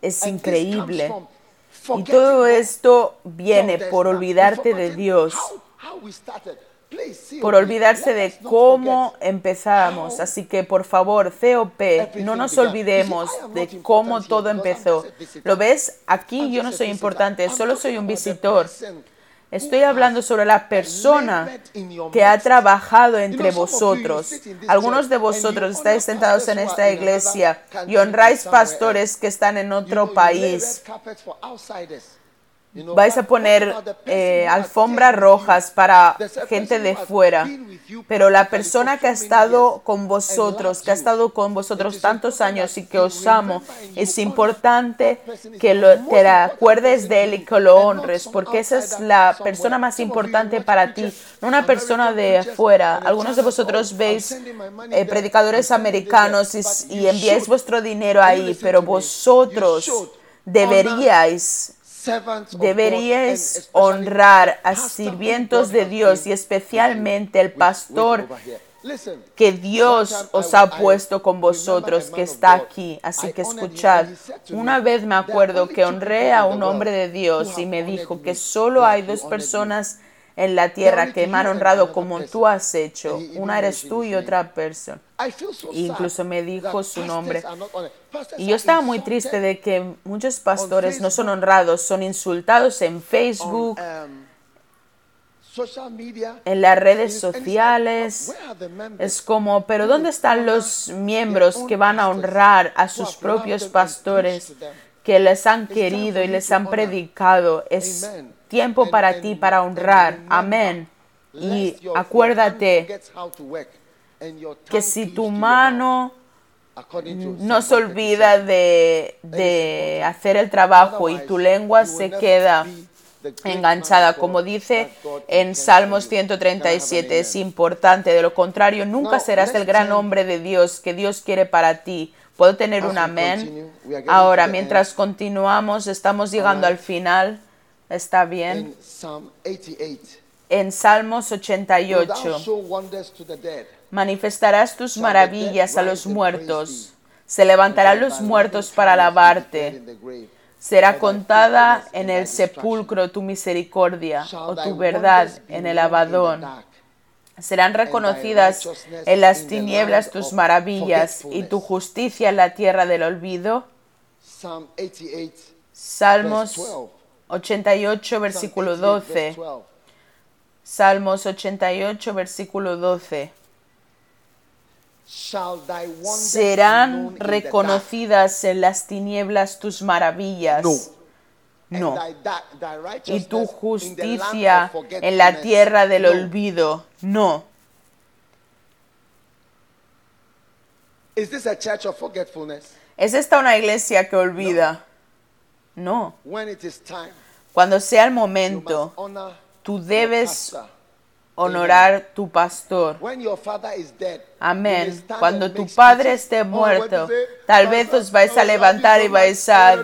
Es increíble. Y todo esto viene por olvidarte de Dios por olvidarse de cómo empezamos. Así que por favor, COP, no nos olvidemos de cómo todo empezó. ¿Lo ves? Aquí yo no soy importante, solo soy un visitor. Estoy hablando sobre la persona que ha trabajado entre vosotros. Algunos de vosotros estáis sentados en esta iglesia y honráis pastores que están en otro país vais a poner eh, alfombras rojas para gente de fuera, pero la persona que ha estado con vosotros, que ha estado con vosotros tantos años y que os amo, es importante que lo, te acuerdes de él y que lo honres, porque esa es la persona más importante para ti, no una persona de afuera. Algunos de vosotros veis eh, predicadores americanos y enviáis vuestro dinero ahí, pero vosotros deberíais deberíais honrar a sirvientos de Dios y especialmente el pastor que Dios os ha puesto con vosotros, que está aquí. Así que escuchad, una vez me acuerdo que honré a un hombre de Dios y me dijo que solo hay dos personas en la tierra que me han honrado como tú has hecho. Una eres tú y otra persona. Incluso me dijo su nombre. Y yo estaba muy triste de que muchos pastores no son honrados, son insultados en Facebook, um, en las redes sociales. Es como, pero ¿dónde están los miembros que van a honrar a sus propios pastores que les han querido y les han predicado? Es tiempo para ti para honrar. Amén. Y acuérdate que si tu mano no se olvida de, hacer el trabajo y tu lengua se queda enganchada, como dice en Salmos 137, es importante, de lo contrario nunca serás el gran hombre de Dios que Dios quiere para ti. ¿Puedo tener un amén? Ahora, mientras continuamos, estamos llegando al final. Está bien. En Salmos 88. Manifestarás tus maravillas a los muertos. Se levantarán los muertos para alabarte. Será contada en el sepulcro tu misericordia o tu verdad en el abadón. Serán reconocidas en las tinieblas tus maravillas y tu justicia en la tierra del olvido. Salmos 88, versículo 12. Salmos 88, versículo 12. ¿Serán reconocidas en las tinieblas tus maravillas? No. ¿Y tu justicia en la tierra del olvido? No. ¿Es esta una iglesia que olvida? No. Cuando sea el momento, tú debes honorar tu pastor. Amén. Cuando tu padre esté muerto, tal vez os vais a levantar y vais a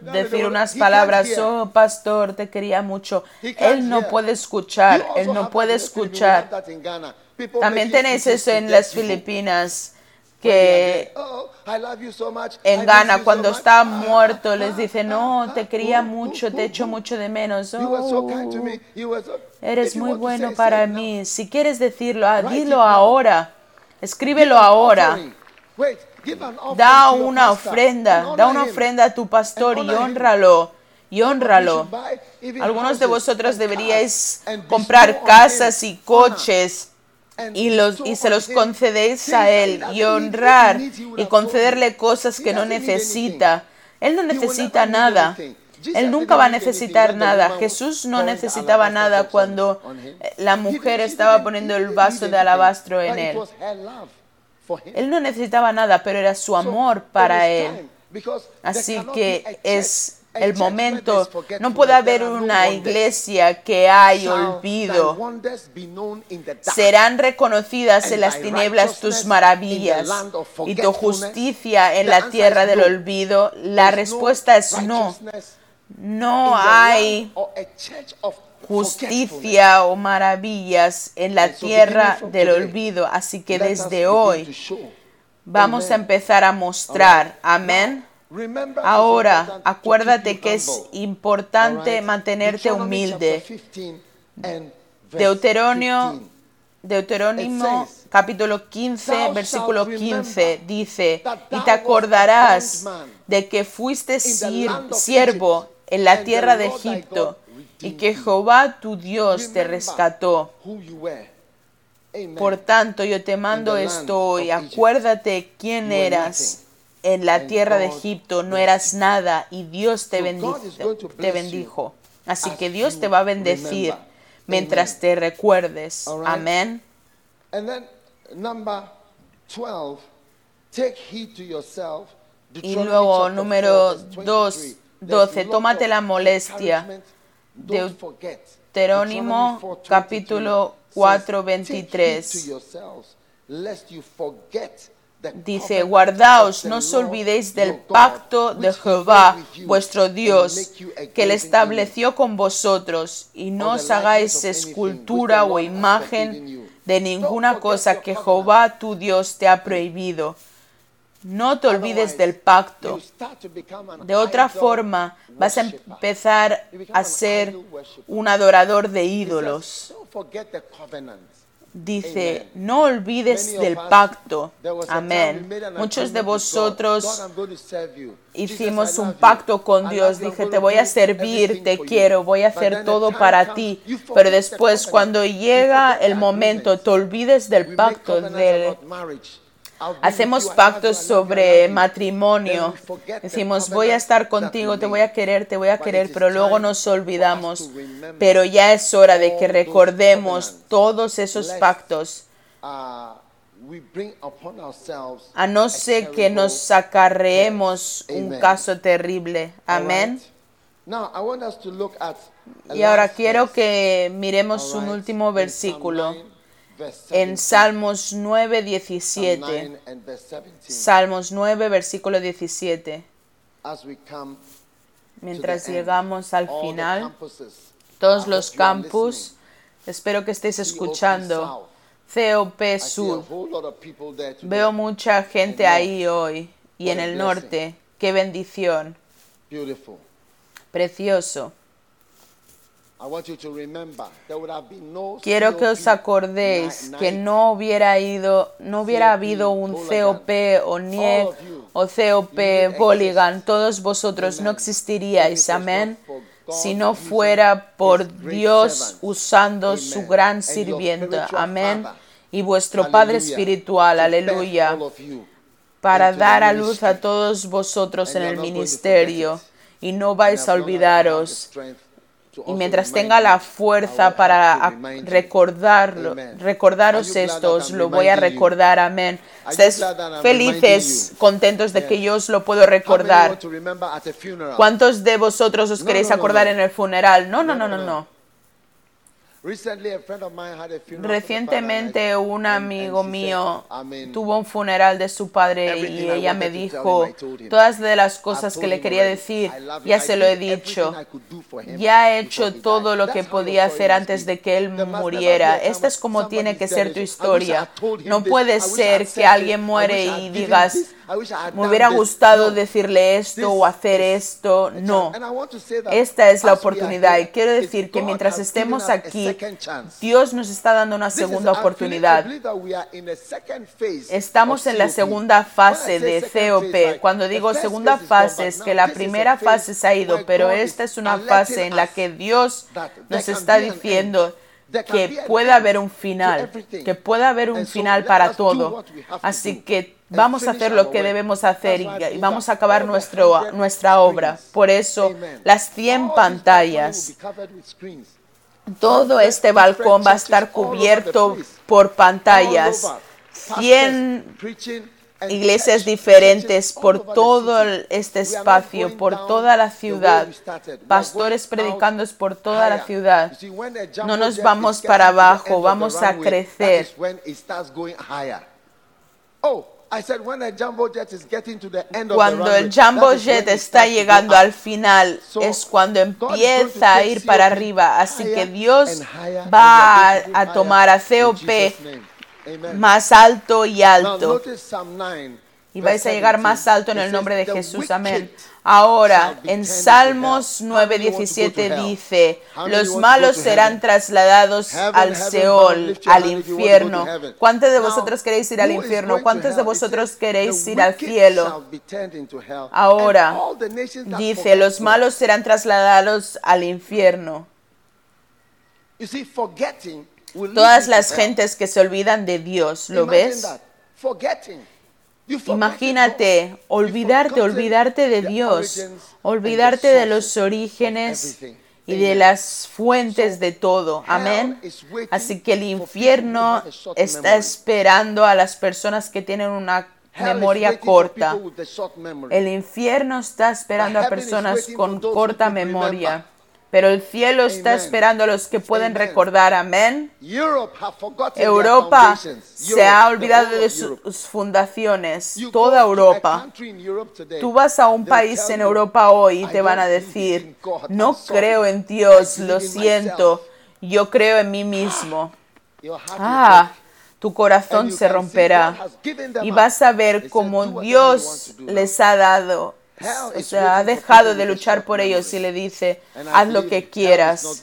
decir unas palabras, oh pastor, te quería mucho. Él no puede escuchar, él no puede escuchar. También tenéis eso en las Filipinas que en Ghana cuando está muerto les dice, no, te quería mucho, te echo mucho de menos. Oh, eres muy bueno para mí. Si quieres decirlo, ah, dilo ahora. Escríbelo ahora. Da una ofrenda, da una ofrenda a tu pastor y honralo. Y honralo. Algunos de vosotros deberíais comprar casas y coches y, los, y se los concedéis a Él y honrar y concederle cosas que no necesita. Él no necesita nada. Él nunca va a necesitar nada. Jesús no necesitaba nada cuando la mujer estaba poniendo el vaso de alabastro en él. Él no necesitaba nada, pero era su amor para él. Así que es el momento. No puede haber una iglesia que hay olvido. Serán reconocidas en las tinieblas tus maravillas y tu justicia en la tierra del olvido. La respuesta es no. No hay justicia o maravillas en la tierra del olvido. Así que desde hoy vamos a empezar a mostrar. Amén. Ahora, acuérdate que es importante mantenerte humilde. Deuteronio, Deuterónimo capítulo 15, versículo 15 dice, y te acordarás de que fuiste siervo en la tierra de Egipto y que Jehová tu Dios te rescató. Por tanto, yo te mando esto hoy, acuérdate quién eras en la tierra de Egipto no eras nada y Dios te bendijo. Te bendijo. Así que Dios te va a bendecir mientras te recuerdes. Amén. Y luego número 2, 12, tómate la molestia. Deuterónimo capítulo 4, 23 Dice, guardaos, no os olvidéis del pacto de Jehová, vuestro Dios, que le estableció con vosotros, y no os hagáis escultura o imagen de ninguna cosa que Jehová tu Dios te ha prohibido. No te olvides del pacto. De otra forma, vas a empezar a ser un adorador de ídolos dice, no olvides del pacto. Amén. Muchos de vosotros hicimos un pacto con Dios. Dije, te voy a servir, te quiero, voy a hacer todo para ti. Pero después, cuando llega el momento, te olvides del pacto, del Hacemos pactos sobre matrimonio. Decimos, voy a estar contigo, te voy a querer, te voy a querer, pero luego nos olvidamos. Pero ya es hora de que recordemos todos esos pactos. A no ser que nos acarreemos un caso terrible. Amén. Y ahora quiero que miremos un último versículo en Salmos 9, 17. Salmos 9, versículo 17. Mientras llegamos al final, todos los campus, espero que estéis escuchando. COP Sur. Veo mucha gente ahí hoy y en el norte. Qué bendición. Precioso. Quiero que os acordéis que no hubiera ido, no hubiera habido un COP o NIE o COP Boligan, todos vosotros no existiríais, amén, si no fuera por Dios usando su gran sirvienta, amén, y vuestro Padre espiritual, aleluya, para dar a luz a todos vosotros en el ministerio, y no vais a olvidaros y mientras tenga la fuerza para recordarlo, recordaros esto, os lo voy a recordar, amén. Estés felices, contentos de que yo os lo puedo recordar. ¿Cuántos de vosotros os queréis acordar en el funeral? No, no, no, no, no. Recientemente un amigo mío tuvo un funeral de su padre y ella me dijo todas de las cosas que le quería decir, ya se lo he dicho, ya he hecho todo lo que podía hacer antes de que él muriera. Esta es como tiene que ser tu historia. No puede ser que alguien muere y digas, me hubiera gustado decirle esto o hacer esto. No. Esta es la oportunidad. Y quiero decir que mientras estemos aquí, Dios nos está dando una segunda oportunidad. Estamos en la segunda fase de COP. Cuando digo segunda fase es que la primera fase se ha ido, pero esta es una fase en la que Dios nos está diciendo que puede haber un final, que puede haber un final para todo. Así que vamos a hacer lo que debemos hacer y vamos a acabar nuestro, nuestra obra. Por eso, las 100 pantallas, todo este balcón va a estar cubierto por pantallas. 100 iglesias diferentes por todo este espacio, por toda la ciudad, pastores predicando por toda la ciudad. No nos vamos para abajo, vamos a crecer. Cuando el jumbo jet está llegando al final es cuando empieza a ir para arriba. Así que Dios va a tomar a COP más alto y alto. Y vais a llegar más alto en el nombre de Jesús. Amén. Ahora, en Salmos 9:17 dice, los malos serán trasladados al Seol, al infierno. ¿Cuántos de vosotros queréis ir al infierno? ¿Cuántos de vosotros queréis ir al cielo? Ahora, dice, los malos serán trasladados al infierno. Todas las gentes que se olvidan de Dios, ¿lo ves? Imagínate, olvidarte, olvidarte de Dios, olvidarte de los orígenes y de las fuentes de todo. Amén. Así que el infierno está esperando a las personas que tienen una memoria corta. El infierno está esperando a personas con corta memoria pero el cielo está esperando a los que pueden recordar. Amén. Europa se ha olvidado de sus fundaciones, toda Europa. Tú vas a un país en Europa hoy y te van a decir, no creo en Dios, lo siento, yo creo en mí mismo. Ah, tu corazón se romperá y vas a ver cómo Dios les ha dado o sea, ha dejado de luchar por ellos y le dice, haz lo que quieras.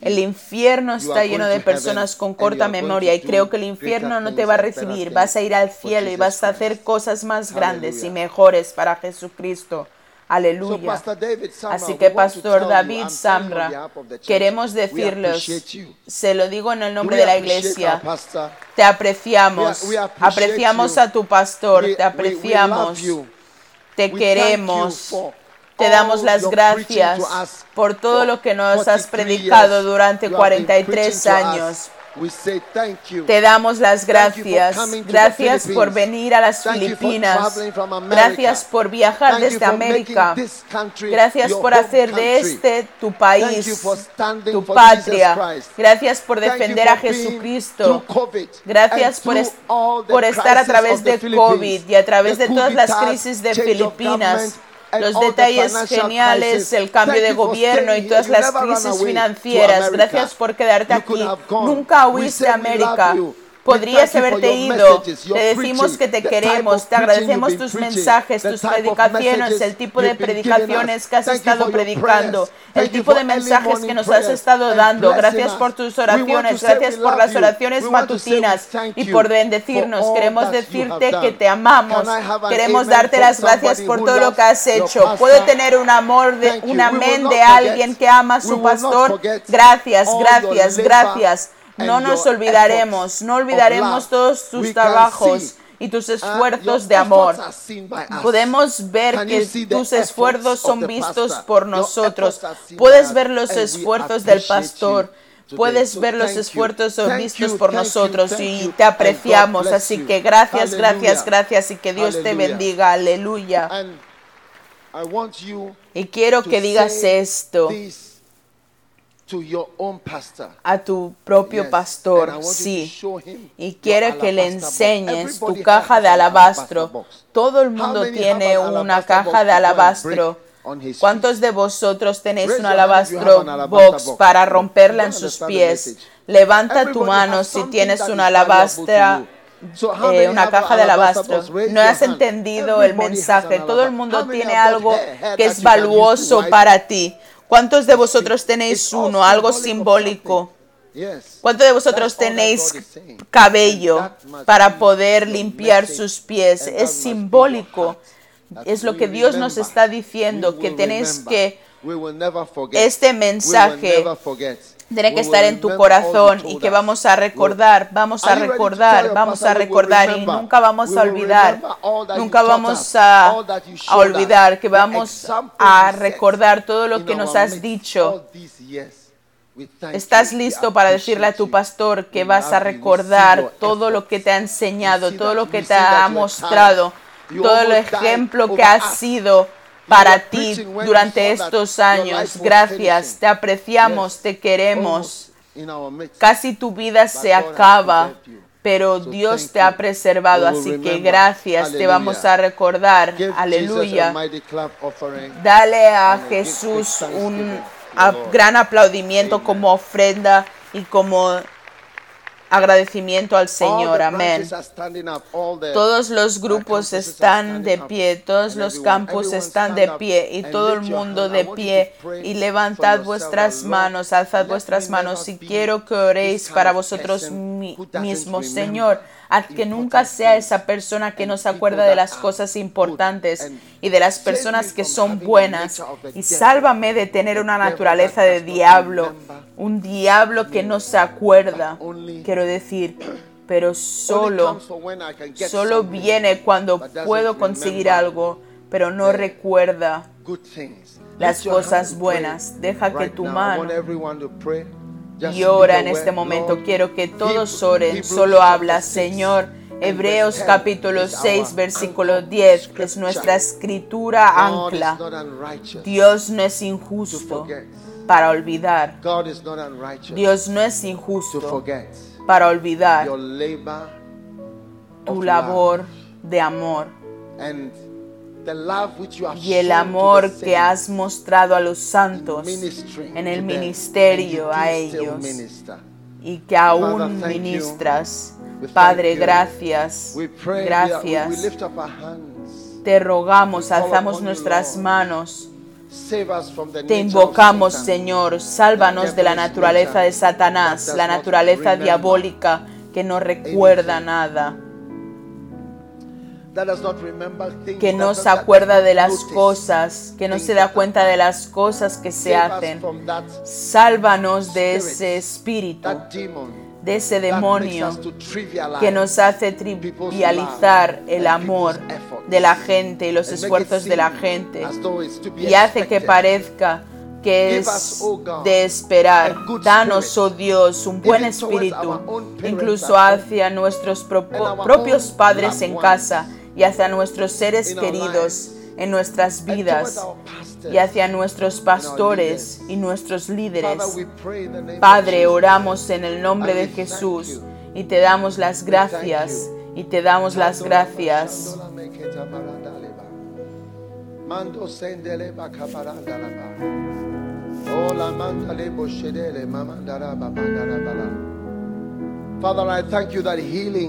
El infierno está lleno de personas con corta memoria y creo que el infierno no te va a recibir. Vas a ir al cielo y vas a hacer cosas más grandes y mejores para Jesucristo. Aleluya. Así que, Pastor David Samra, queremos decirles, se lo digo en el nombre de la iglesia, te apreciamos, apreciamos a tu pastor, te apreciamos. Te queremos. Te damos las gracias por todo lo que nos has predicado durante 43 años. Te damos las gracias. Gracias por venir a las Filipinas. Gracias por viajar desde América. Gracias por hacer de este tu país, tu patria. Gracias por defender a Jesucristo. Gracias por, por estar a través de COVID y a través de todas las crisis de Filipinas los detalles geniales, el cambio de gobierno y todas las crisis financieras. Gracias por quedarte aquí. Nunca huiste a América. Podrías haberte ido. Te decimos que te queremos. Te agradecemos tus mensajes, tus predicaciones, el tipo de predicaciones que has estado predicando, el tipo de mensajes que nos has estado dando. Gracias por tus oraciones. Gracias por las oraciones matutinas y por bendecirnos. Queremos decirte que te amamos. Queremos darte las gracias por todo lo que has hecho. ¿Puedo tener un amor, de, un amén de alguien que ama a su pastor? Gracias, gracias, gracias. No nos olvidaremos, no olvidaremos todos tus trabajos y tus esfuerzos de amor. Podemos ver que tus esfuerzos son vistos por nosotros. Puedes ver los esfuerzos del pastor. Puedes ver los esfuerzos vistos por nosotros y te apreciamos. Así que gracias, gracias, gracias y que Dios te bendiga. Aleluya. Y quiero que digas esto a tu propio pastor, sí. Y quiero que le enseñes tu caja de alabastro. Todo el mundo tiene una caja de alabastro. ¿Cuántos de vosotros tenéis un alabastro box para romperla en sus pies? Levanta tu mano si tienes una alabastra eh, una caja de alabastro. No has entendido el mensaje. Todo el mundo tiene algo que es valuoso para ti. ¿Cuántos de vosotros tenéis uno, algo simbólico? ¿Cuántos de vosotros tenéis cabello para poder limpiar sus pies? Es simbólico. Es lo que Dios nos está diciendo, que tenéis que este mensaje tiene que estar en tu corazón y que vamos a recordar, vamos a recordar, vamos a recordar y nunca vamos a olvidar, nunca vamos a, olvidar, que vamos a recordar todo lo que nos has dicho. ¿Estás listo para decirle a tu pastor que vas a recordar todo lo que te ha enseñado, todo lo que te ha mostrado, todo el ejemplo que ha sido? Para ti durante estos años. Gracias, te apreciamos, te queremos. Casi tu vida se acaba, pero Dios te ha preservado, así que gracias, te vamos a recordar. Aleluya. Dale a Jesús un gran aplaudimiento como ofrenda y como agradecimiento al Señor. Amén. Todos los grupos están de pie, todos los campos están de pie y todo el mundo de pie. Y levantad vuestras manos, alzad vuestras manos y quiero que oréis para vosotros mismos, Señor. Haz que nunca sea esa persona que no se acuerda de las cosas importantes y de las personas que son buenas. Y sálvame de tener una naturaleza de diablo, un diablo que no se acuerda. Quiero decir, pero solo, solo viene cuando puedo conseguir algo, pero no recuerda las cosas buenas. Deja que tu mano y ora en este momento. Quiero que todos oren. Solo habla, Señor. Hebreos capítulo 6, versículo 10, que es nuestra escritura ancla. Dios no es injusto para olvidar. Dios no es injusto para olvidar tu labor de amor. Y el amor que has mostrado a los santos en el ministerio a ellos. y que aún ministras. Padre, gracias, gracias. Te rogamos, alzamos nuestras manos. Te invocamos, Señor, sálvanos de la naturaleza de Satanás, la naturaleza diabólica que no recuerda nada. Que no se acuerda de las cosas, que no se da cuenta de las cosas que se hacen. Sálvanos de ese espíritu, de ese demonio que nos hace trivializar el amor de la gente y los esfuerzos de la gente. y hace que parezca que es oh de esperar. Danos, oh Dios, un buen espíritu, incluso hacia nuestros propios padres en casa y hacia nuestros seres queridos en nuestras vidas y hacia nuestros pastores y nuestros líderes. Padre, oramos en el nombre de Jesús y te damos las gracias y te damos las gracias.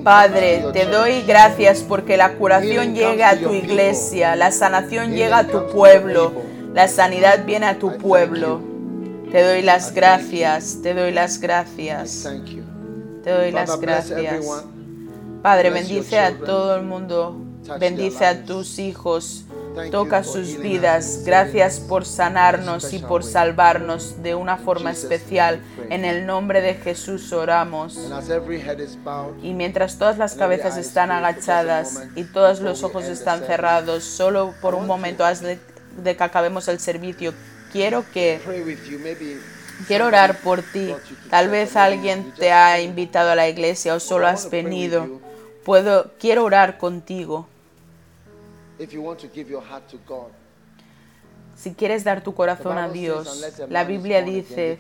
Padre, te doy gracias porque la curación llega a tu iglesia, la sanación llega a tu pueblo, la sanidad viene a tu pueblo. Te doy las gracias, te doy las gracias. Te doy las gracias. Padre, bendice a todo el mundo, bendice a tus hijos, Toca sus vidas. Gracias por sanarnos y por salvarnos de una forma especial. En el nombre de Jesús oramos. Y mientras todas las cabezas están agachadas y todos los ojos están cerrados, solo por un momento antes de que acabemos el servicio, quiero que Quiero orar por ti. Tal vez alguien te ha invitado a la iglesia o solo has venido. Puedo, quiero orar contigo. Si quieres dar tu corazón a Dios, la Biblia dice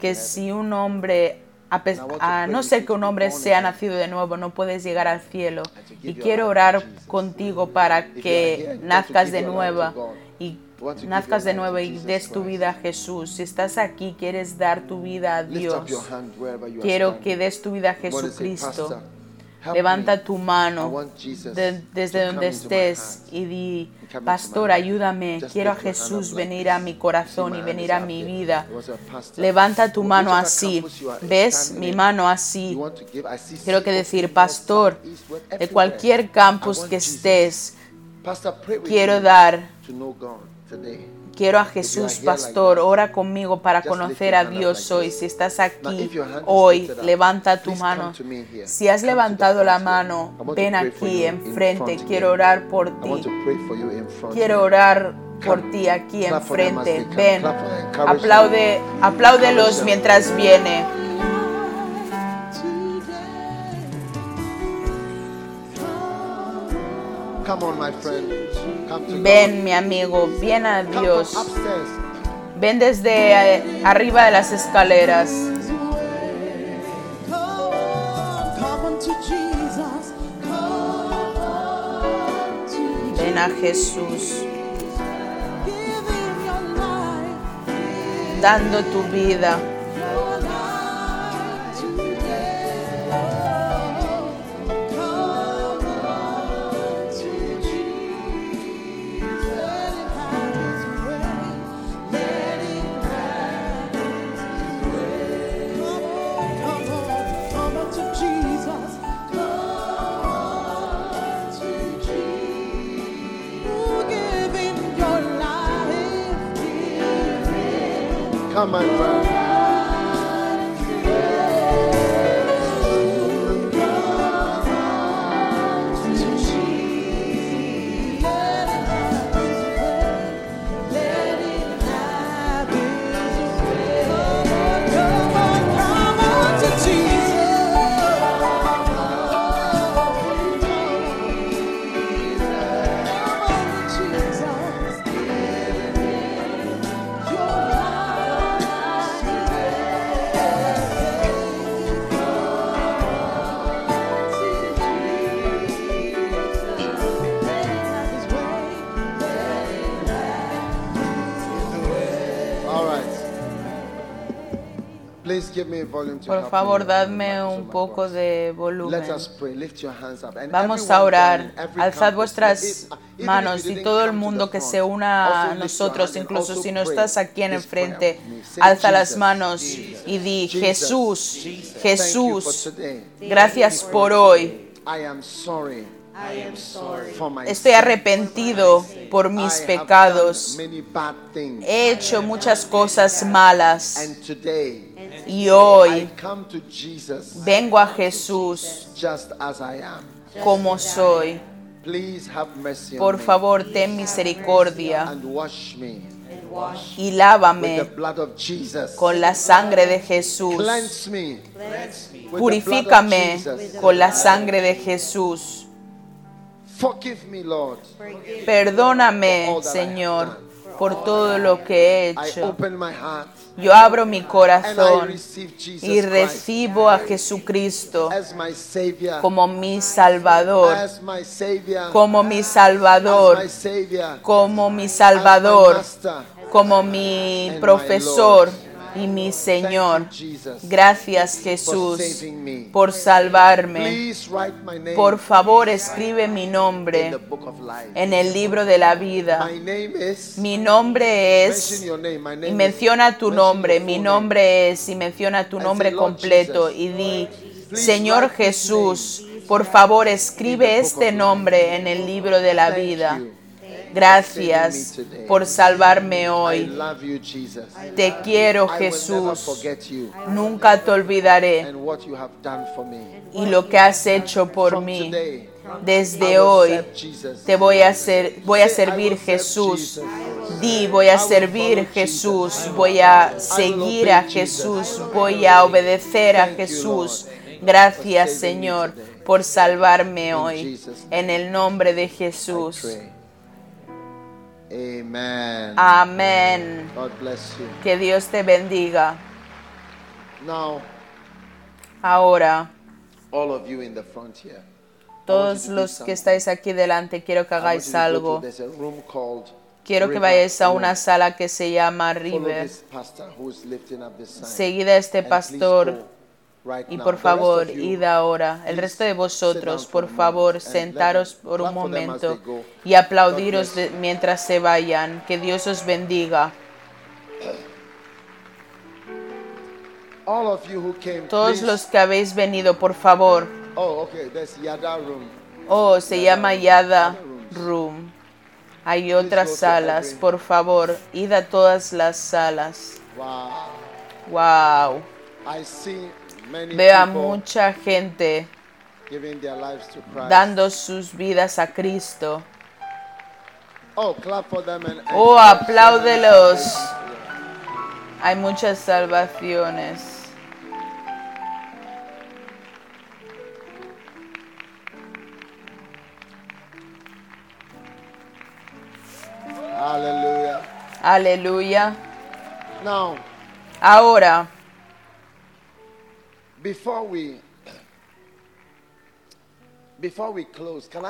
que si un hombre, a no ser que un hombre sea nacido de nuevo, no puedes llegar al cielo. Y quiero orar contigo para que nazcas de nuevo y nazcas de nuevo y des tu vida a Jesús. Si estás aquí, quieres dar tu vida a Dios. Quiero que des tu vida a Jesucristo. Levanta tu mano desde donde estés y di, Pastor, ayúdame, quiero a Jesús venir a mi corazón y venir a mi vida. Levanta tu mano así, ¿ves mi mano así? Quiero que decir, Pastor, de cualquier campus que estés, quiero dar Quiero a Jesús, pastor, ora conmigo para conocer a Dios hoy. Si estás aquí hoy, levanta tu mano. Si has levantado la mano, ven aquí enfrente. Quiero orar por ti. Quiero orar por ti aquí enfrente. Ven, aplaude, apláudelos mientras viene. Ven, mi amigo, ven a Dios. Ven desde eh, arriba de las escaleras. Ven a Jesús. Dando tu vida. My friend. Por favor, dadme un poco de volumen. Vamos a orar. Alzad vuestras manos y todo el mundo que se una a nosotros, incluso si no estás aquí en el frente, alza las manos y di, Jesús, Jesús, gracias por hoy. Estoy arrepentido por mis pecados. He hecho muchas cosas malas. Y hoy vengo a Jesús como soy. Por favor, ten misericordia y lávame con la sangre de Jesús. Purifícame con la sangre de Jesús. Perdóname, Señor, por todo lo que he hecho. Yo abro mi corazón y recibo a Jesucristo como mi Salvador, como mi Salvador, como mi Salvador, como mi profesor y mi Señor. Gracias Jesús por salvarme. Por favor, escribe mi nombre en el libro de la vida. Mi nombre es, y menciona tu nombre, mi nombre es, y menciona tu nombre completo, y di, Señor Jesús, por favor, escribe este nombre en el libro de la vida. Gracias por salvarme hoy. Te quiero, Jesús. Nunca te olvidaré. Y lo que has hecho por mí. Desde hoy te voy a, ser, voy a servir Jesús. Di, voy a servir Jesús. Voy a seguir a Jesús. Voy a obedecer a Jesús. Gracias, Señor, por salvarme hoy. En el nombre de Jesús. Amén. Que Dios te bendiga. Ahora, todos los que estáis aquí delante, quiero que hagáis algo. Quiero que vayáis a una sala que se llama River. Seguida este pastor y por favor, id ahora. El resto de vosotros, por favor, sentaros por un momento y aplaudiros mientras se vayan. Que Dios os bendiga. Todos los que habéis venido, por favor. Oh, se llama Yada Room. Hay otras salas, por favor, id a todas las salas. Wow. Veo a mucha gente dando sus vidas a Cristo. Oh, apláudelos. Hay muchas salvaciones. Aleluya. Aleluya. Ahora,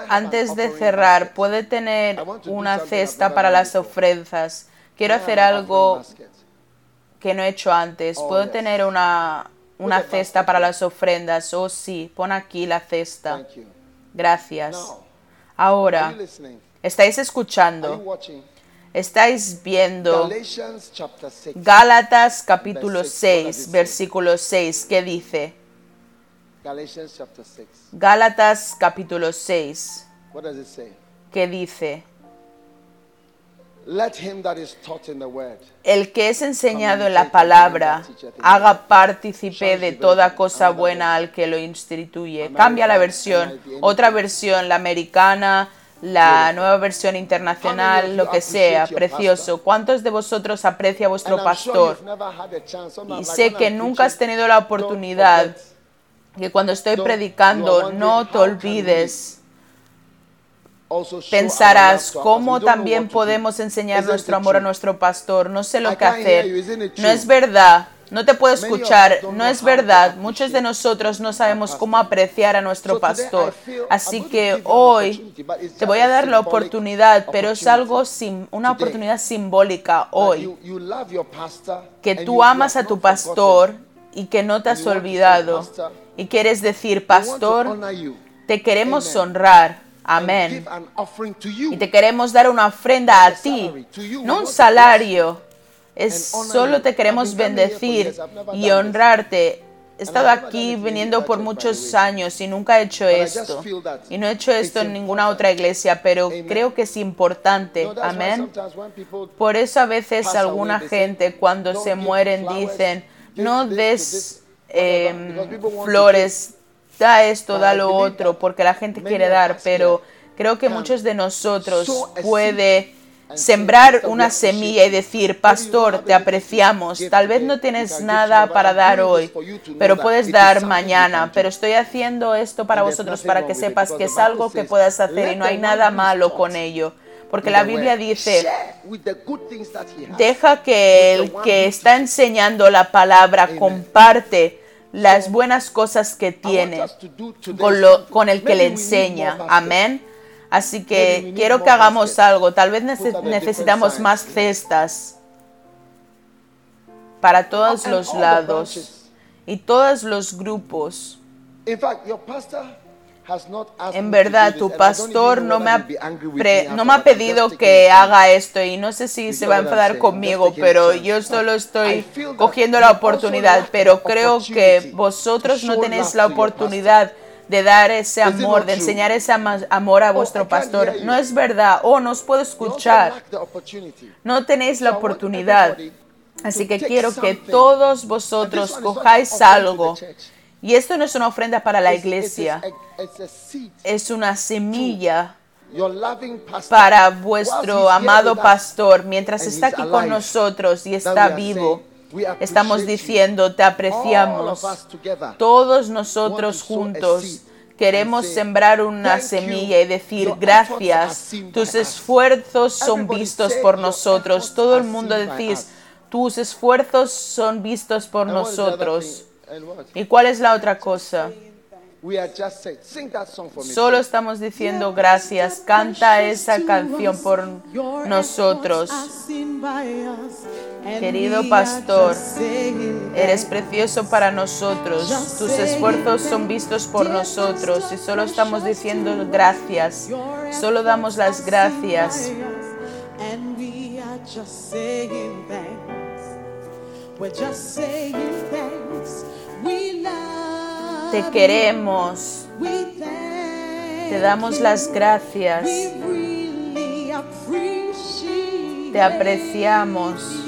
antes de cerrar, ¿puede tener una cesta para las ofrendas? Quiero hacer algo que no he hecho antes. Oh, ¿Puedo tener una, una cesta para las ofrendas? Oh, sí, pon aquí la cesta. Gracias. Ahora, ¿estáis escuchando? Estáis viendo Gálatas capítulo 6, versículo 6, ¿qué dice? Gálatas capítulo 6. ¿Qué dice? El que es enseñado en la palabra, haga partícipe de toda cosa buena al que lo instituye. Cambia la versión. Otra versión, la americana, la nueva versión internacional, lo que sea, precioso. ¿Cuántos de vosotros aprecia a vuestro pastor? Y sé que nunca has tenido la oportunidad que cuando estoy predicando no te olvides. Pensarás cómo también podemos enseñar nuestro amor a nuestro pastor. No sé lo que hacer. No es verdad. No te puedo escuchar, no es verdad. Muchos de nosotros no sabemos cómo apreciar a nuestro pastor. Así que hoy te voy a dar la oportunidad, pero es algo, una oportunidad simbólica hoy. Que tú amas a tu pastor y que no te has olvidado. Y quieres decir, pastor, te queremos honrar. Amén. Y te queremos dar una ofrenda a ti, no un salario es solo te queremos bendecir y honrarte. He estado aquí viniendo por muchos años y nunca he hecho esto. Y no he hecho esto en ninguna otra iglesia, pero creo que es importante. Amén. Por eso a veces alguna gente cuando se mueren dicen, no des em, flores, da esto, da lo otro, porque la gente quiere dar, pero creo que muchos de nosotros puede sembrar una semilla y decir, pastor, te apreciamos, tal vez no tienes nada para dar hoy, pero puedes dar mañana, pero estoy haciendo esto para vosotros, para que sepas que es algo que puedas hacer y no hay nada malo con ello. Porque la Biblia dice, deja que el que está enseñando la palabra comparte las buenas cosas que tiene con, lo, con el que le enseña. Amén. Así que quiero que hagamos algo. Tal vez necesitamos más cestas para todos los lados y todos los grupos. En verdad, tu pastor no me, ha no me ha pedido que haga esto y no sé si se va a enfadar conmigo, pero yo solo estoy cogiendo la oportunidad, pero creo que vosotros no tenéis la oportunidad de dar ese amor, de enseñar ese amor a oh, vuestro pastor. No es verdad. Oh, no os puedo escuchar. No tenéis la oportunidad. Así que quiero que todos vosotros cojáis algo. Y esto no es una ofrenda para la iglesia. Es una semilla para vuestro amado pastor mientras está aquí con nosotros y está vivo. Estamos diciendo, te apreciamos. Todos nosotros juntos queremos sembrar una semilla y decir gracias. Tus esfuerzos son vistos por nosotros. Todo el mundo decís, tus esfuerzos son vistos por nosotros. ¿Y cuál es la otra cosa? Solo estamos diciendo gracias. Canta esa canción por nosotros. Querido pastor, eres precioso para nosotros. Tus esfuerzos son vistos por nosotros y solo estamos diciendo gracias. Solo damos las gracias. Te queremos. Te damos las gracias. Te apreciamos.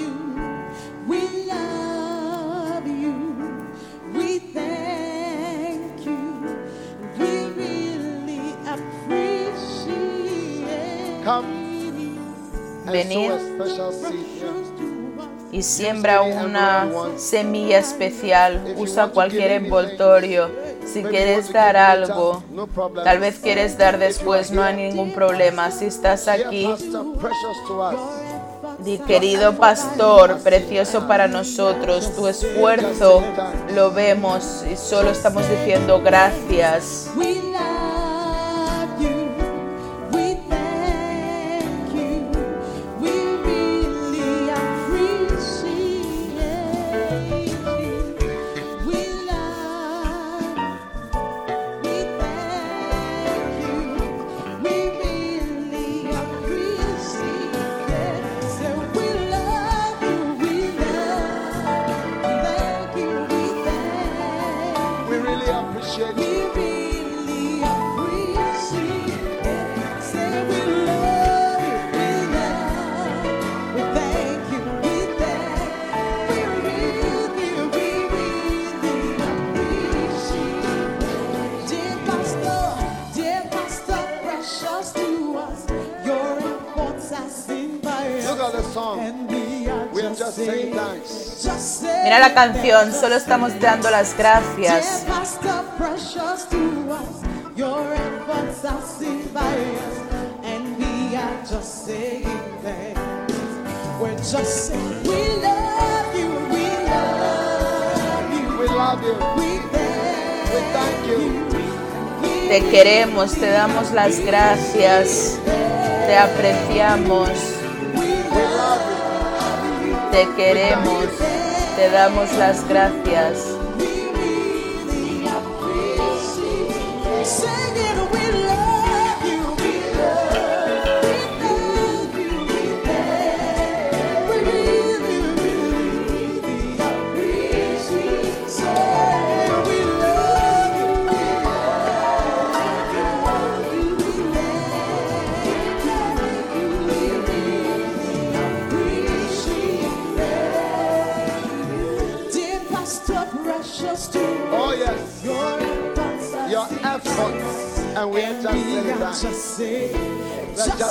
Venid. y siembra una semilla especial, usa cualquier envoltorio. Si quieres dar algo, tal vez quieres dar después, no hay ningún problema. Si estás aquí, querido pastor, precioso para nosotros, tu esfuerzo lo vemos y solo estamos diciendo gracias. Mira la canción, solo estamos dando las gracias. Te queremos, te damos las gracias, te apreciamos. Te queremos, te damos las gracias.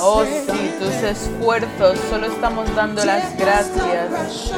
Oh sí, tus esfuerzos, solo estamos dando las gracias.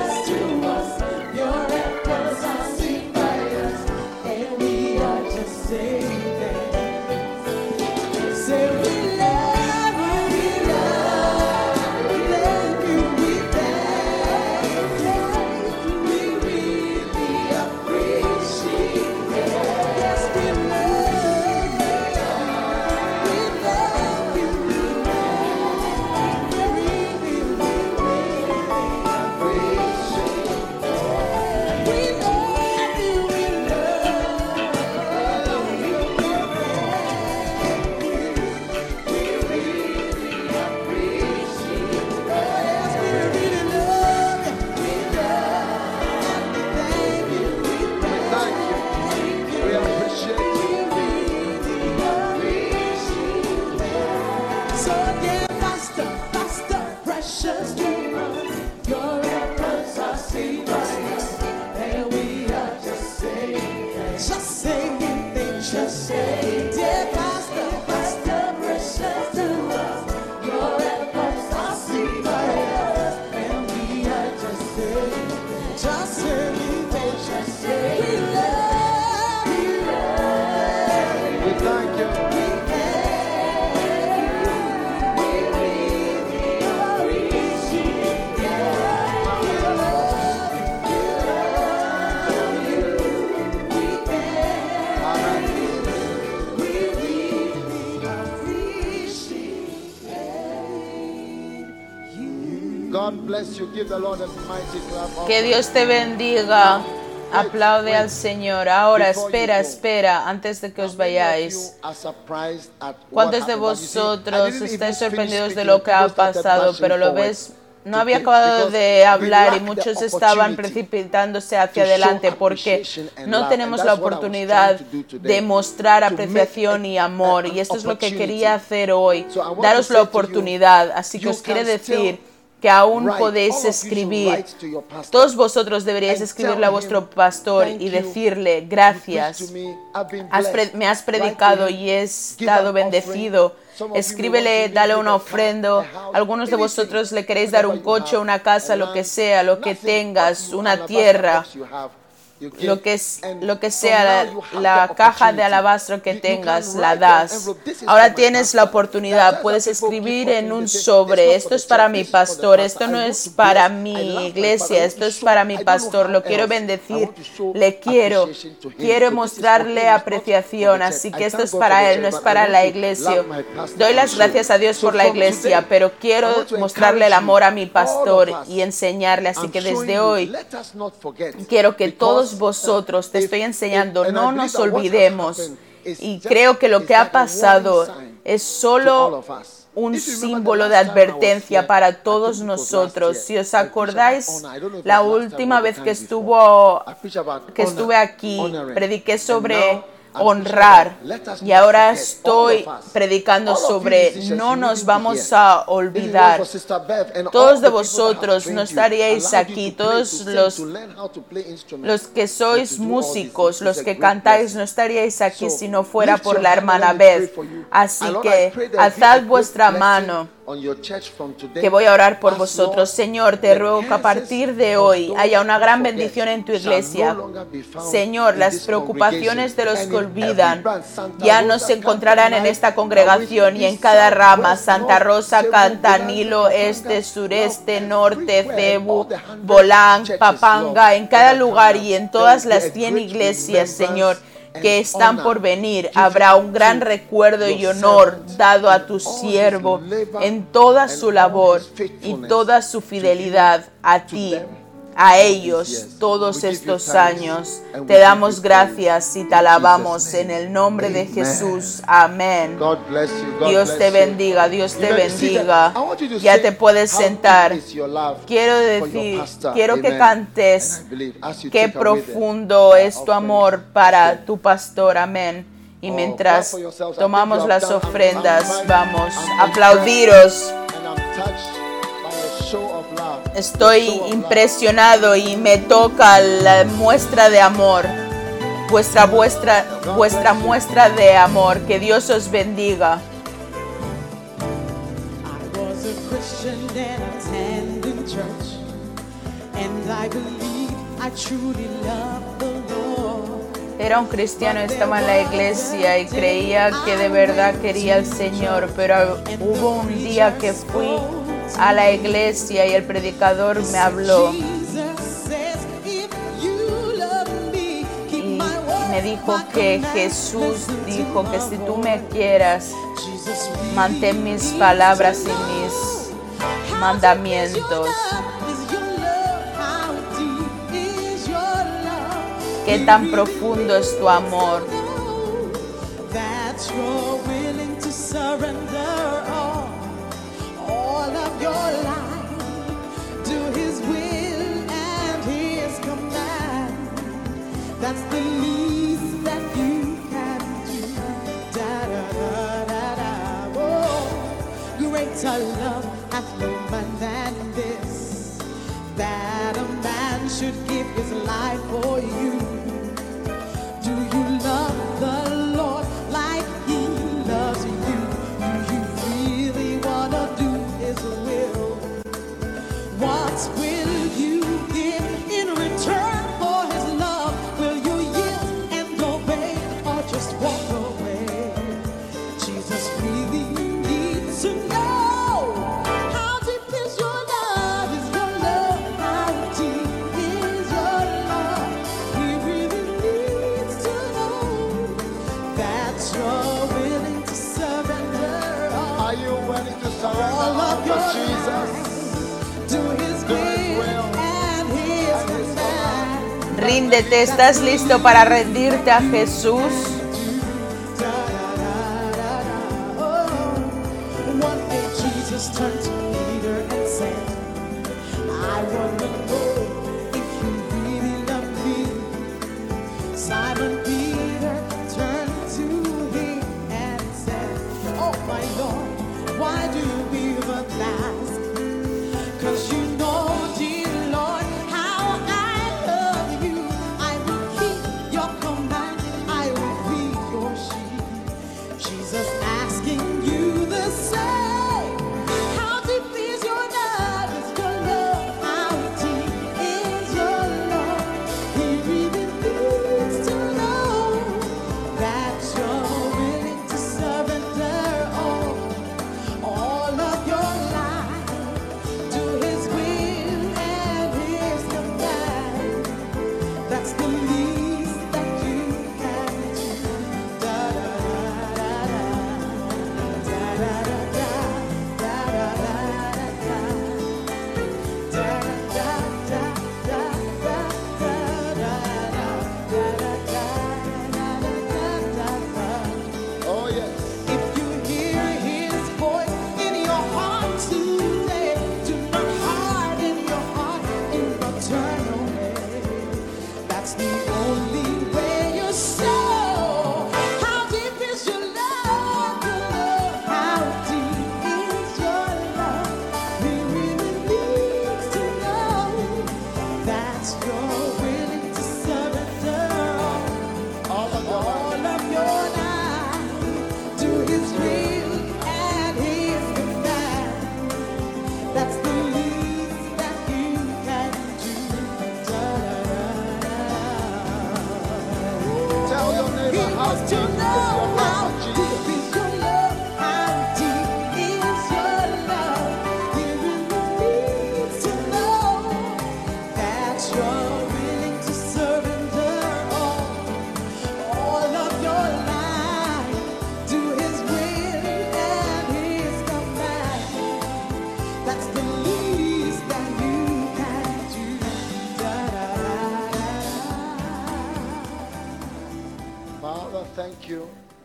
Que Dios te bendiga. Aplaude al Señor. Ahora, espera, espera, antes de que os vayáis. ¿Cuántos de vosotros estáis sorprendidos de lo que ha pasado, pero lo ves no había acabado de hablar y muchos estaban precipitándose hacia adelante porque no tenemos la oportunidad de mostrar apreciación y amor. Y esto es lo que quería hacer hoy, daros la oportunidad. Así que os quiere decir que aún podéis escribir. Todos vosotros deberíais escribirle a vuestro pastor y decirle, gracias, me. Has predicado y he estado bendecido. Escríbele, dale una ofrenda. Algunos de vosotros le queréis dar un coche, una casa, lo que sea, lo que tengas, una tierra lo que, es, lo que sea la, caja de alabastro que tengas, la das. Ahora tienes la oportunidad, puedes escribir en un sobre, esto es para mi pastor, esto no es para mi iglesia, esto es para mi pastor, lo quiero bendecir, le quiero, quiero mostrarle apreciación, así que esto es para él, no es para la iglesia. Doy las gracias a Dios por la iglesia, pero quiero mostrarle el amor a mi pastor y enseñarle, así que desde hoy quiero que todos vosotros, te estoy enseñando, no nos olvidemos. Y creo que lo que ha pasado es solo un símbolo de advertencia para todos nosotros. Si os acordáis, la última vez que estuvo que estuve aquí, prediqué sobre honrar. Y ahora estoy predicando sobre no nos vamos a olvidar. Todos de vosotros no estaríais aquí, todos los, los que sois músicos, los que cantáis, no estaríais aquí si no fuera por la hermana Beth. Así que alzad vuestra mano que voy a orar por vosotros. Señor, te ruego que a partir de hoy haya una gran bendición en tu iglesia. Señor, las preocupaciones de los que olvidan ya no se encontrarán en esta congregación y en cada rama, Santa Rosa, Cantanilo, Este, Sureste, Norte, Cebu, Bolán, Papanga, en cada lugar y en todas las 100 iglesias, Señor que están por venir. Habrá un gran recuerdo y honor dado a tu siervo en toda su labor y toda su fidelidad a ti a ellos todos estos años. Te damos gracias y te alabamos en el nombre de Jesús. Amén. Dios te bendiga, Dios te bendiga. Ya te puedes sentar. Quiero decir, quiero que cantes qué profundo es tu amor para tu pastor. Amén. Y mientras tomamos las ofrendas, vamos a aplaudiros. Estoy impresionado y me toca la muestra de amor, vuestra, vuestra, vuestra muestra de amor. Que Dios os bendiga. Era un cristiano, estaba en la iglesia y creía que de verdad quería al Señor, pero hubo un día que fui a la iglesia y el predicador me habló y me dijo que Jesús dijo que si tú me quieras, mantén mis palabras y mis mandamientos. Qué tan profundo es tu amor. Oh, greater love hath no man than this, that a man should give his life for you. Ríndete, ¿estás listo para rendirte a Jesús?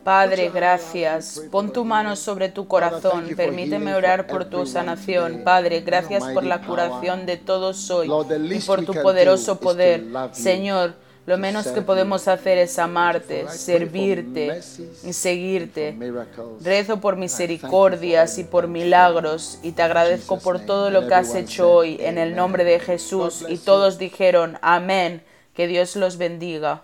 Padre, gracias. Pon tu mano sobre tu corazón. Permíteme orar por tu sanación. Padre, gracias por la curación de todos hoy y por tu poderoso poder. Señor, lo menos que podemos hacer es amarte, servirte y seguirte. Rezo por misericordias y por milagros y te agradezco por todo lo que has hecho hoy en el nombre de Jesús. Y todos dijeron, amén. Que Dios los bendiga.